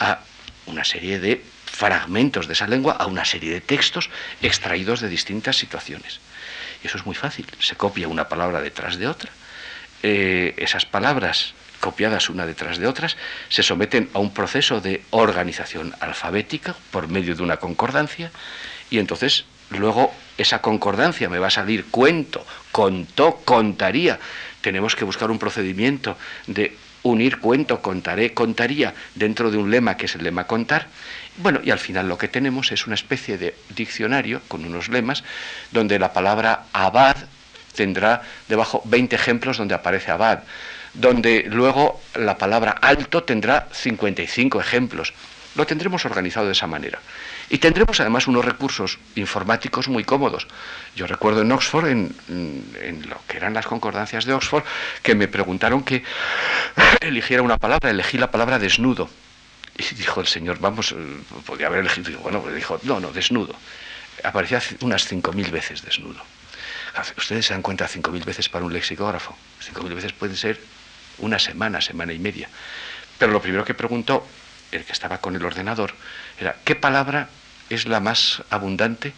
a una serie de fragmentos de esa lengua, a una serie de textos extraídos de distintas situaciones. Y eso es muy fácil. Se copia una palabra detrás de otra. Eh, esas palabras copiadas una detrás de otras, se someten a un proceso de organización alfabética por medio de una concordancia y entonces luego esa concordancia me va a salir cuento, contó, contaría. Tenemos que buscar un procedimiento de unir cuento, contaré, contaría dentro de un lema que es el lema contar. Bueno, y al final lo que tenemos es una especie de diccionario con unos lemas donde la palabra abad tendrá debajo 20 ejemplos donde aparece abad, donde luego la palabra alto tendrá 55 ejemplos. Lo tendremos organizado de esa manera. Y tendremos además unos recursos informáticos muy cómodos. Yo recuerdo en Oxford, en, lo que eran las concordancias de Oxford, que me preguntaron que eligiera una palabra, elegí la palabra desnudo. Y dijo el señor, vamos, podía haber elegido, bueno, pues dijo, no, no, desnudo. Aparecía unas 5.000 veces desnudo. Ustedes se dan cuenta, 5.000 veces para un lexicógrafo. 5.000 veces pueden ser una semana, semana y media. Pero lo primero que preguntó el que estaba con el ordenador era, ¿qué palabra es la más abundante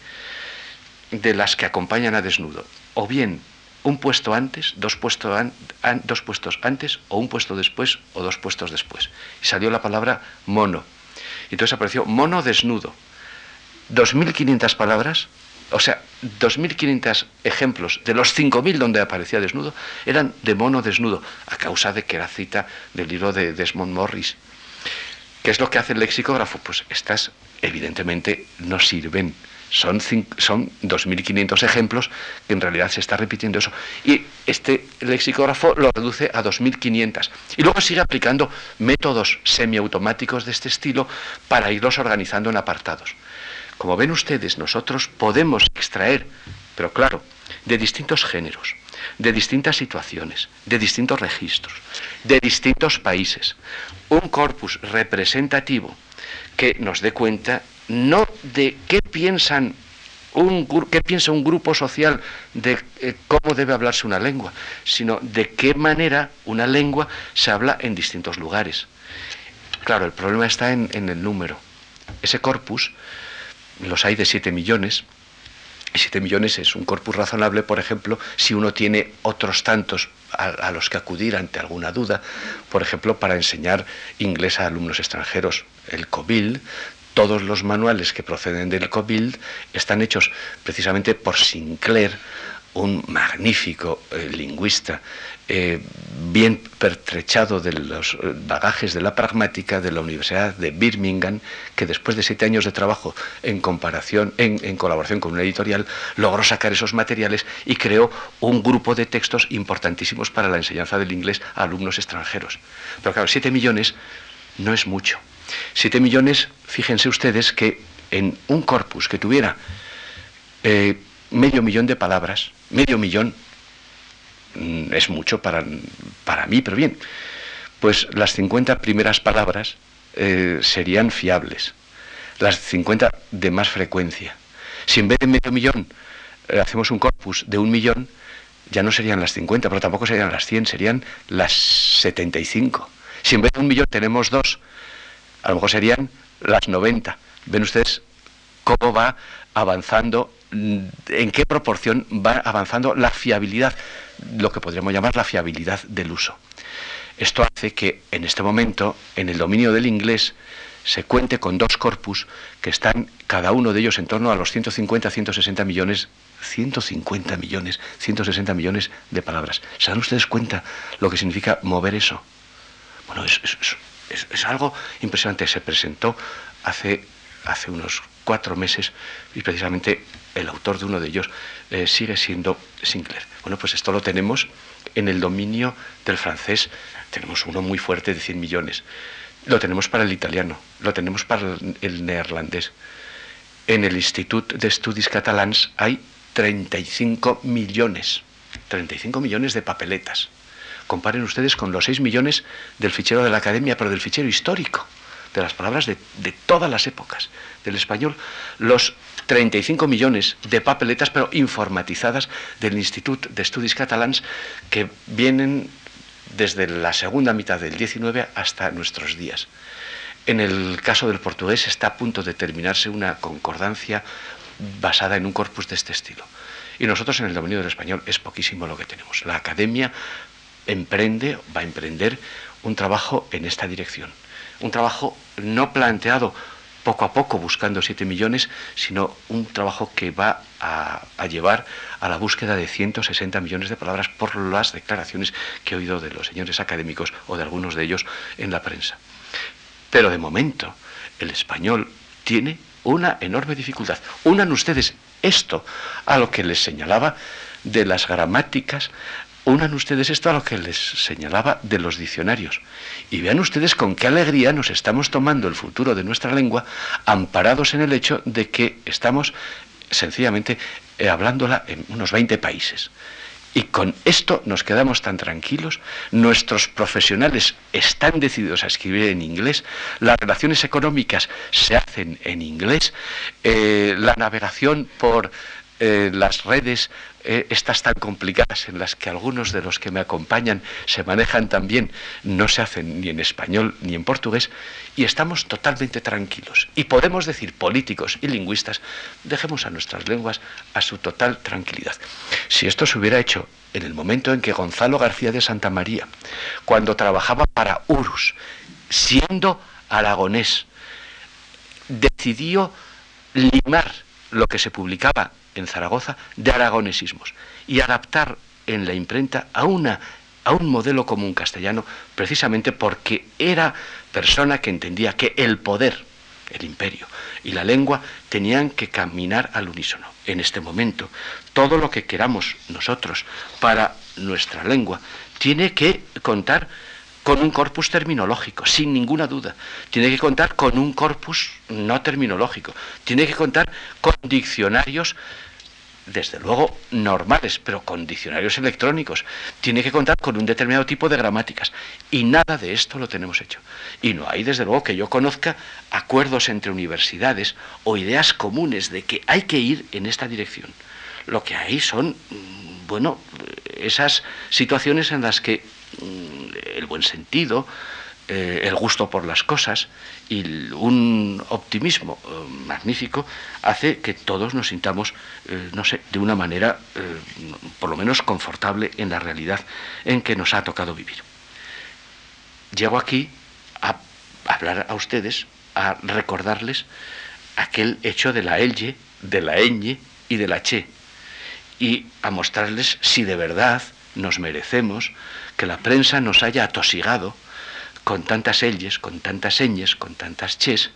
de las que acompañan a desnudo. O bien un puesto antes, dos, dos puestos antes, o un puesto después, o dos puestos después. Y salió la palabra mono. Y entonces apareció mono desnudo. 2.500 palabras, o sea, 2.500 ejemplos de los 5.000 donde aparecía desnudo, eran de mono desnudo, a causa de que era cita del libro de Desmond Morris. ¿Qué es lo que hace el lexicógrafo? Pues estas evidentemente no sirven. Son, son 2.500 ejemplos que en realidad se está repitiendo eso. Y este lexicógrafo lo reduce a 2.500. Y luego sigue aplicando métodos semiautomáticos de este estilo para irlos organizando en apartados. Como ven ustedes, nosotros podemos extraer, pero claro, de distintos géneros, de distintas situaciones, de distintos registros, de distintos países, un corpus representativo que nos dé cuenta no de qué piensan un, qué piensa un grupo social de eh, cómo debe hablarse una lengua, sino de qué manera una lengua se habla en distintos lugares. Claro, el problema está en, el número. Ese corpus, los hay de 7 millones, y 7 millones es un corpus razonable, por ejemplo, si uno tiene otros tantos a, los que acudir ante alguna duda, por ejemplo, para enseñar inglés a alumnos extranjeros. El COBILD, todos los manuales que proceden del COBILD están hechos precisamente por Sinclair, un magnífico eh, lingüista eh, bien pertrechado de los eh, bagajes de la pragmática de la Universidad de Birmingham, que después de siete años de trabajo en comparación, en, colaboración con una editorial, logró sacar esos materiales y creó un grupo de textos importantísimos para la enseñanza del inglés a alumnos extranjeros. Pero claro, siete millones no es mucho. Siete millones, fíjense ustedes que en un corpus que tuviera eh, medio millón de palabras, medio millón Mm, es mucho para, para mí, pero bien, pues las 50 primeras palabras eh, serían fiables, las 50 de más frecuencia. Si en vez de medio millón eh, hacemos un corpus de un millón, ya no serían las 50, pero tampoco serían las 100, serían las 75. Si en vez de un millón tenemos dos, a lo mejor serían las 90. Ven ustedes cómo va avanzando, en qué proporción va avanzando la fiabilidad lo que podríamos llamar la fiabilidad del uso. Esto hace que en este momento, en el dominio del inglés, se cuente con dos corpus que están cada uno de ellos en torno a los 150, 160 millones, 150 millones, 160 millones de palabras. ¿Se dan ustedes cuenta lo que significa mover eso? Bueno, es, es algo impresionante. Se presentó hace, hace unos cuatro meses y precisamente el autor de uno de ellos eh, sigue siendo Sinclair. Bueno, pues esto lo tenemos en el dominio del francés. Tenemos uno muy fuerte de 100 millones. Lo tenemos para el italiano, lo tenemos para el neerlandés. En el Institut d'Estudis Catalans hay 35 millones, 35 millones de papeletas. Comparen ustedes con los 6 millones del fichero de la academia, pero del fichero histórico, de las palabras de, todas las épocas del español, los 35 millones de papeletas, pero informatizadas del Institut de Estudis Catalans, que vienen desde la segunda mitad del 19 hasta nuestros días. En el caso del portugués está a punto de terminarse una concordancia basada en un corpus de este estilo. Y nosotros en el dominio del español es poquísimo lo que tenemos. La academia emprende, va a emprender un trabajo en esta dirección. Un trabajo no planteado poco a poco buscando 7 millones, sino un trabajo que va a, llevar a la búsqueda de 160 millones de palabras por las declaraciones que he oído de los señores académicos o de algunos de ellos en la prensa. Pero de momento, el español tiene una enorme dificultad. Unan ustedes esto a lo que les señalaba de las gramáticas, unan ustedes esto a lo que les señalaba de los diccionarios. Y vean ustedes con qué alegría nos estamos tomando el futuro de nuestra lengua, amparados en el hecho de que estamos sencillamente eh, hablándola en unos 20 países. Y con esto nos quedamos tan tranquilos, nuestros profesionales están decididos a escribir en inglés, las relaciones económicas se hacen en inglés, eh, la navegación por eh, las redes eh, estas tan complicadas en las que algunos de los que me acompañan se manejan también, no se hacen ni en español ni en portugués, y estamos totalmente tranquilos. Y podemos decir, políticos y lingüistas, dejemos a nuestras lenguas a su total tranquilidad. Si esto se hubiera hecho en el momento en que Gonzalo García de Santa María, cuando trabajaba para Urus, siendo aragonés, decidió limar lo que se publicaba en Zaragoza de aragonesismos y adaptar en la imprenta a una a un modelo común castellano precisamente porque era persona que entendía que el poder, el imperio y la lengua tenían que caminar al unísono. En este momento, todo lo que queramos nosotros para nuestra lengua tiene que contar con un corpus terminológico, sin ninguna duda. Tiene que contar con un corpus no terminológico. Tiene que contar con diccionarios desde luego normales, pero con diccionarios electrónicos. Tiene que contar con un determinado tipo de gramáticas. Y nada de esto lo tenemos hecho. Y no hay, desde luego, que yo conozca acuerdos entre universidades o ideas comunes de que hay que ir en esta dirección. Lo que hay son, mm, bueno, esas situaciones en las que el buen sentido, eh, el gusto por las cosas y un optimismo eh, magnífico hace que todos nos sintamos, eh, no sé, de una manera por lo menos confortable en la realidad en que nos ha tocado vivir. Llego aquí a hablar a ustedes, a recordarles aquel hecho de la elye, de la eñe y de la che, y a mostrarles si de verdad nos merecemos que la prensa nos haya atosigado con tantas elles, con tantas señas, con tantas ches,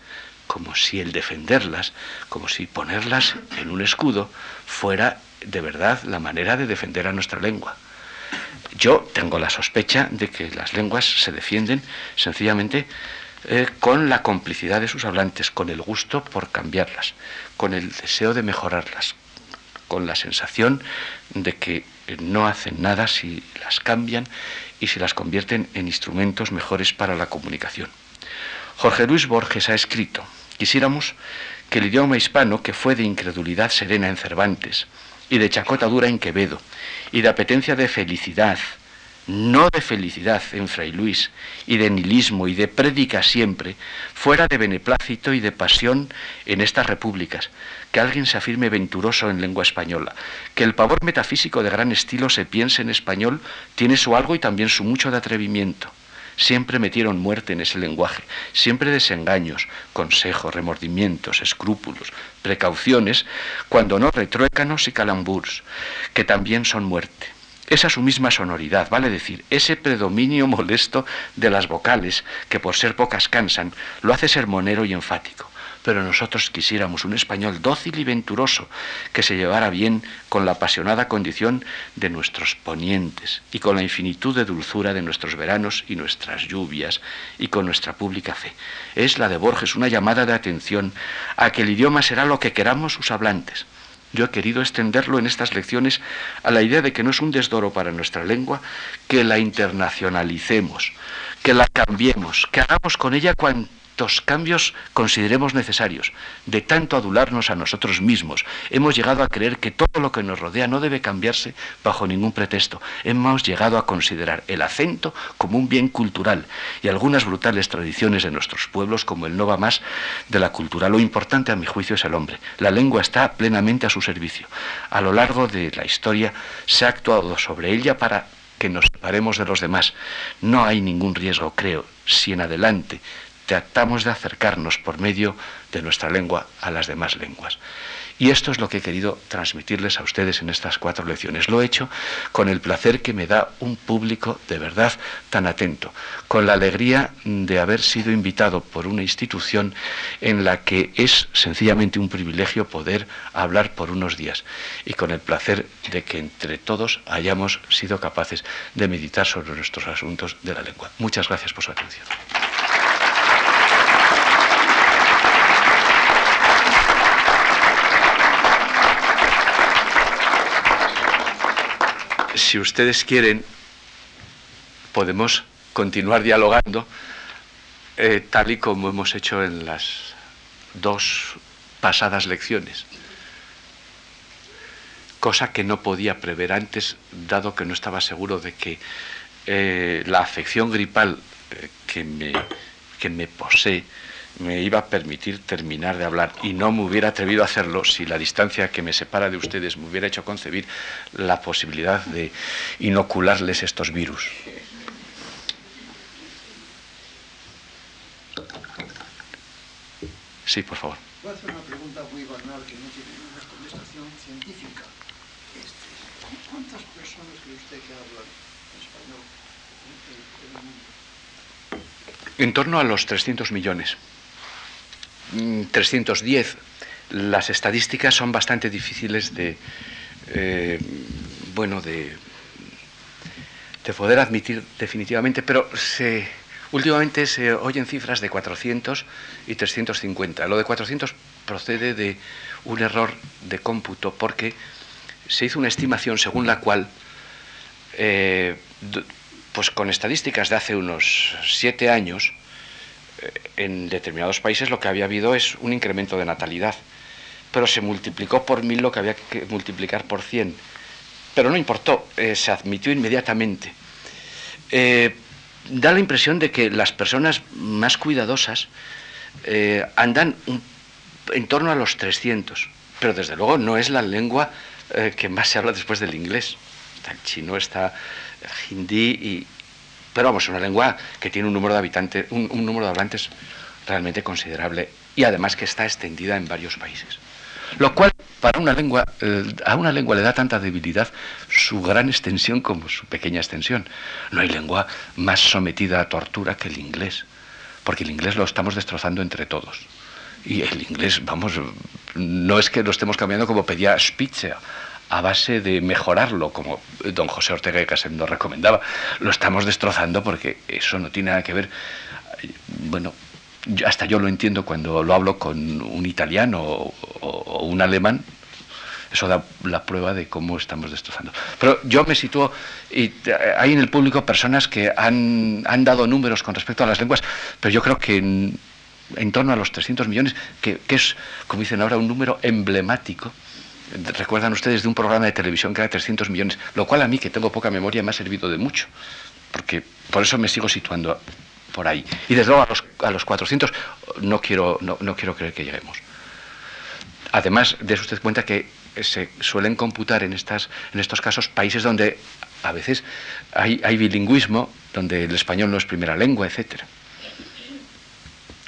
como si el defenderlas, como si ponerlas en un escudo fuera de verdad la manera de defender a nuestra lengua. Yo tengo la sospecha de que las lenguas se defienden sencillamente eh, con la complicidad de sus hablantes, con el gusto por cambiarlas, con el deseo de mejorarlas, con la sensación de que no hacen nada si las cambian y se las convierten en instrumentos mejores para la comunicación. Jorge Luis Borges ha escrito, quisiéramos que el idioma hispano, que fue de incredulidad serena en Cervantes, y de chacota dura en Quevedo, y de apetencia de felicidad, no de felicidad en Fray Luis, y de nihilismo y de prédica siempre, fuera de beneplácito y de pasión en estas repúblicas, que alguien se afirme venturoso en lengua española, que el pavor metafísico de gran estilo se piense en español, tiene su algo y también su mucho de atrevimiento. Siempre metieron muerte en ese lenguaje, siempre desengaños, consejos, remordimientos, escrúpulos, precauciones, cuando no retruécanos y calamburs, que también son muerte. Esa su misma sonoridad, vale decir, ese predominio molesto de las vocales, que por ser pocas cansan, lo hace sermonero y enfático pero nosotros quisiéramos un español dócil y venturoso, que se llevara bien con la apasionada condición de nuestros ponientes y con la infinitud de dulzura de nuestros veranos y nuestras lluvias y con nuestra pública fe. Es la de Borges una llamada de atención a que el idioma será lo que queramos sus hablantes. Yo he querido extenderlo en estas lecciones a la idea de que no es un desdoro para nuestra lengua que la internacionalicemos, que la cambiemos, que hagamos con ella cuanto cambios consideremos necesarios, de tanto adularnos a nosotros mismos, hemos llegado a creer que todo lo que nos rodea no debe cambiarse bajo ningún pretexto. Hemos llegado a considerar el acento como un bien cultural y algunas brutales tradiciones de nuestros pueblos como el no va más de la cultura. Lo importante a mi juicio es el hombre. La lengua está plenamente a su servicio. A lo largo de la historia se ha actuado sobre ella para que nos separemos de los demás. No hay ningún riesgo, creo, si en adelante tratamos de acercarnos por medio de nuestra lengua a las demás lenguas. Y esto es lo que he querido transmitirles a ustedes en estas cuatro lecciones. Lo he hecho con el placer que me da un público de verdad tan atento, con la alegría de haber sido invitado por una institución en la que es sencillamente un privilegio poder hablar por unos días y con el placer de que entre todos hayamos sido capaces de meditar sobre nuestros asuntos de la lengua. Muchas gracias por su atención. Si ustedes quieren, podemos continuar dialogando eh, tal y como hemos hecho en las dos pasadas lecciones. Cosa que no podía prever antes, dado que no estaba seguro de que eh, la afección gripal eh, que, me, que me posee me iba a permitir terminar de hablar y no me hubiera atrevido a hacerlo si la distancia que me separa de ustedes me hubiera hecho concebir la posibilidad de inocularles estos virus. Sí, por favor. Voy a hacer una pregunta muy banal que no tiene una contestación científica. Este, ¿Cuántas personas cree usted que hablan español en, el mundo? En torno a los 300 millones. Mm, 310. Las estadísticas son bastante difíciles de, eh, bueno, de, de poder admitir definitivamente, pero se, últimamente se oyen cifras de 400 y 350. Lo de 400 procede de un error de cómputo porque se hizo una estimación según la cual, eh, pues con estadísticas de hace unos siete años, en determinados países lo que había habido es un incremento de natalidad, pero se multiplicó por mil lo que había que multiplicar por cien. Pero no importó, eh, se admitió inmediatamente. Eh, da la impresión de que las personas más cuidadosas eh, andan en torno a los 300, pero desde luego no es la lengua que más se habla después del inglés. Está el chino, está el hindi, y, pero vamos, es una lengua que tiene un número de habitantes, un, número de hablantes realmente considerable y además que está extendida en varios países. Lo cual para una lengua, eh, a una lengua le da tanta debilidad su gran extensión como su pequeña extensión. No hay lengua más sometida a tortura que el inglés, porque el inglés lo estamos destrozando entre todos. Y el inglés, vamos, no es que lo estemos cambiando como pedía Spitzer, a base de mejorarlo, como don José Ortega y Gasset nos recomendaba. Lo estamos destrozando porque eso no tiene nada que ver. Bueno, hasta yo lo entiendo cuando lo hablo con un italiano o un alemán. Eso da la prueba de cómo estamos destrozando. Pero yo me sitúo, y eh, hay en el público personas que han, han dado números con respecto a las lenguas, pero yo creo que en, en torno a los 300 millones, que, que es, como dicen ahora, un número emblemático. Recuerdan ustedes de un programa de televisión que era 300 millones, lo cual a mí, que tengo poca memoria, me ha servido de mucho, porque por eso me sigo situando por ahí. Y desde luego a los, a los 400 no quiero, no, no quiero creer que lleguemos. Además, de usted cuenta que se suelen computar en, estas, en estos casos países donde a veces hay, bilingüismo, donde el español no es primera lengua, etcétera.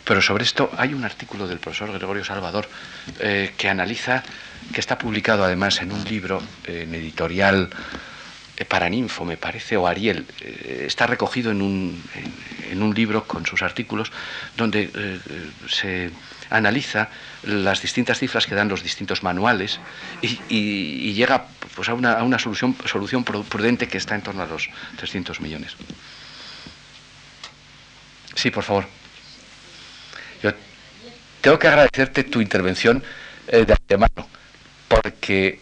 Pero sobre esto hay un artículo del profesor Gregorio Salvador eh, que analiza, que está publicado además en un libro, eh, en editorial eh, Paraninfo, me parece, o Ariel. eh, está recogido en un, en, un libro con sus artículos, donde eh, se analiza las distintas cifras que dan los distintos manuales y, llega pues, a una, a una solución, solución pru- prudente que está en torno a los 300 millones. Sí, por favor. Yo tengo que agradecerte tu intervención de antemano, porque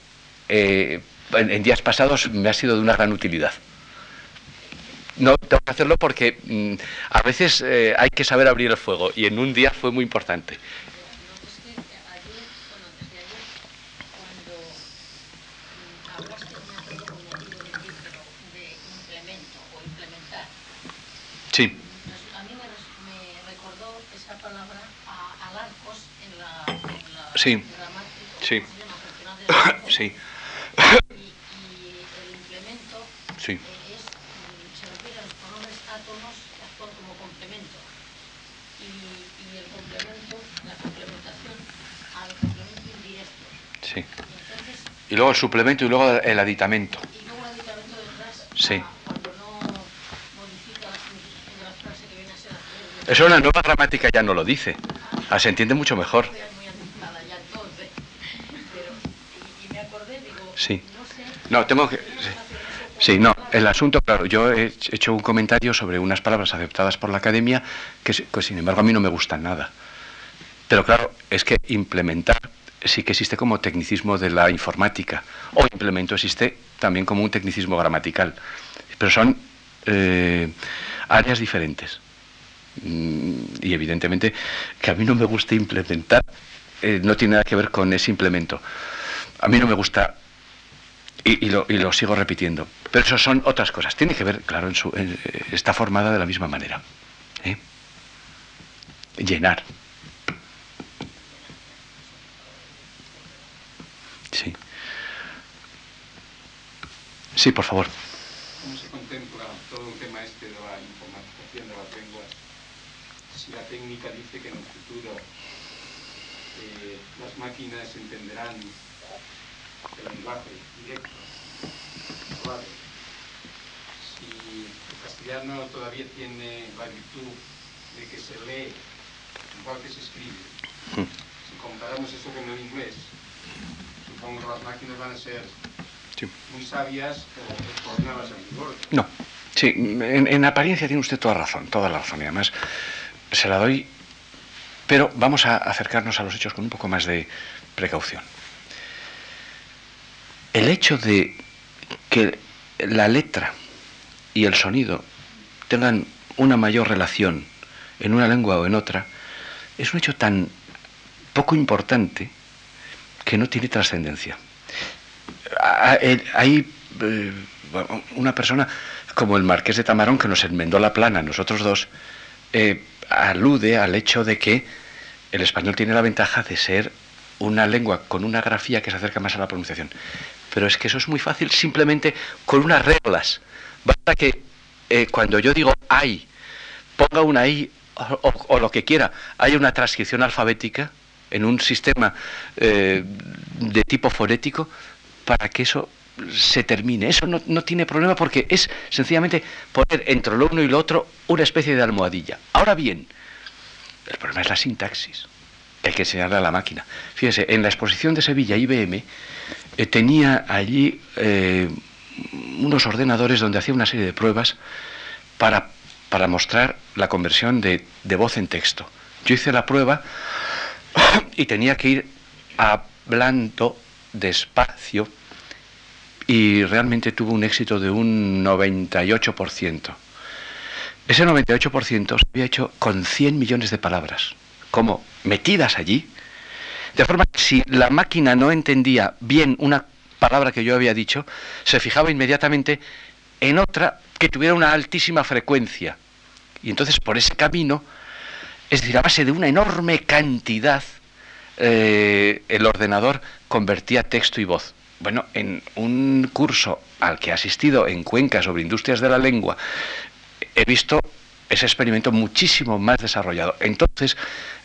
eh, en, en días pasados me ha sido de una gran utilidad. No tengo que hacerlo porque mm, a veces eh, hay que saber abrir el fuego y en un día fue muy importante. Sí, a mí me, recordó esa palabra a, a Larcos en la, en la Sí. gramática, Sí. sí, Y, el implemento sí. eh, es, mm, se refiere a los pronombres átomos actúan como complemento. Y, el complemento, la complementación al complemento indirecto. sí. Y luego el suplemento y luego el aditamento. y luego el aditamento detrás, Sí. cuando no modifica la significación de la frase que viene a ser hacer, Eso la nueva gramática ya no lo dice. Ah, se entiende mucho mejor. estoy muy anticuada ya entonces. Pero, y, y me acordé, digo, Sí. No tengo que... sí. Sí, no, el asunto, claro, yo he hecho un comentario sobre unas palabras aceptadas por la academia que, sin embargo a mí no me gustan nada. Pero claro, es que implementar sí que existe como tecnicismo de la informática, o implemento existe también como un tecnicismo gramatical, pero son eh, áreas diferentes. Mm, Y evidentemente que a mí no me gusta implementar eh, no tiene nada que ver con ese implemento. A mí no me gusta y, y lo, y lo sigo repitiendo. Pero eso son otras cosas. Tiene que ver, claro, en su, en- eh, está formada de la misma manera. ¿eh? Llenar. Sí. Sí, por favor. ¿Cómo se contempla todo el tema este de la informatización de las lenguas? Si la técnica dice que en el futuro eh, las máquinas entenderán el lenguaje Si castellano todavía tiene la virtud de que se lee igual que se escribe. Si comparamos eso con el inglés, supongo que las máquinas van a ser Sí. muy sabias o coordinadas en rigor. No, sí, en, en apariencia tiene usted toda razón, toda la razón. Y además se la doy, pero vamos a acercarnos a los hechos con un poco más de precaución. El hecho de que la letra y el sonido tengan una mayor relación en una lengua o en otra es un hecho tan poco importante que no tiene trascendencia. Hay eh, una persona como el marqués de Tamarón que nos enmendó la plana, nosotros dos, eh, alude al hecho de que el español tiene la ventaja de ser una lengua con una grafía que se acerca más a la pronunciación. Pero es que eso es muy fácil simplemente con unas reglas. Basta que eh, cuando yo digo hay, ponga una i o, lo que quiera, haya una transcripción alfabética en un sistema eh, de tipo fonético para que eso se termine. Eso no, no tiene problema porque es sencillamente poner entre lo uno y lo otro una especie de almohadilla. Ahora bien, el problema es la sintaxis. Hay que enseñarle a la máquina. Fíjese, en la exposición de Sevilla IBM eh, tenía allí eh, unos ordenadores donde hacía una serie de pruebas para, para mostrar la conversión de, de voz en texto. Yo hice la prueba y tenía que ir hablando despacio y realmente tuvo un éxito de un 98%. Ese 98% se había hecho con 100 millones de palabras, como metidas allí, de forma que si la máquina no entendía bien una palabra que yo había dicho, se fijaba inmediatamente en otra que tuviera una altísima frecuencia. Y entonces por ese camino, es decir, a base de una enorme cantidad, eh, el ordenador convertía texto y voz. Bueno, en un curso al que he asistido en Cuenca sobre industrias de la lengua, he visto ese experimento muchísimo más desarrollado. Entonces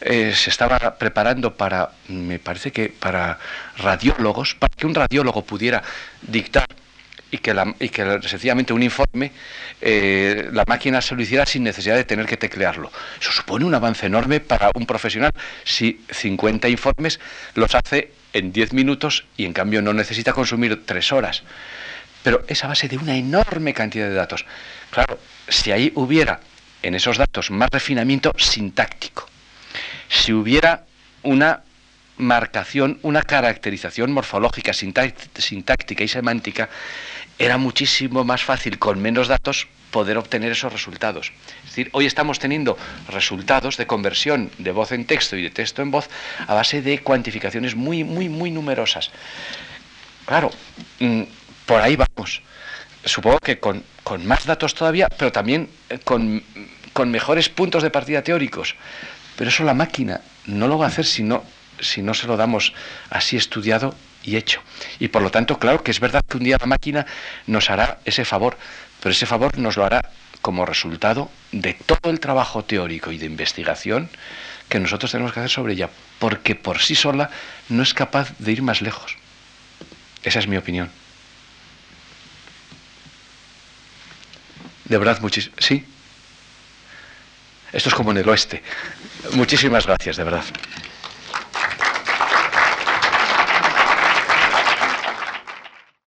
eh, se estaba preparando para, me parece que para radiólogos, para que un radiólogo pudiera dictar y que, sencillamente un informe eh, la máquina se lo hiciera sin necesidad de tener que teclearlo. Eso supone un avance enorme para un profesional si 50 informes los hace en 10 minutos y en cambio no necesita consumir 3 horas. Pero es a base de una enorme cantidad de datos. Claro, si ahí hubiera en esos datos más refinamiento sintáctico, si hubiera una marcación, una caracterización morfológica, sintáctica y semántica, era muchísimo más fácil con menos datos poder obtener esos resultados. Es decir, hoy estamos teniendo resultados de conversión de voz en texto y de texto en voz a base de cuantificaciones muy, muy, muy numerosas. Claro, mm, por ahí vamos. Supongo que con, con más datos todavía, pero también eh, con, con mejores puntos de partida teóricos. Pero eso la máquina no lo va a hacer si no, si no se lo damos así estudiado y hecho. Y por lo tanto, claro que es verdad que un día la máquina nos hará ese favor, pero ese favor nos lo hará como resultado de todo el trabajo teórico y de investigación que nosotros tenemos que hacer sobre ella, porque por sí sola no es capaz de ir más lejos. Esa es mi opinión. De verdad, muchísimas. Sí. Esto es como en el oeste. Muchísimas gracias, de verdad.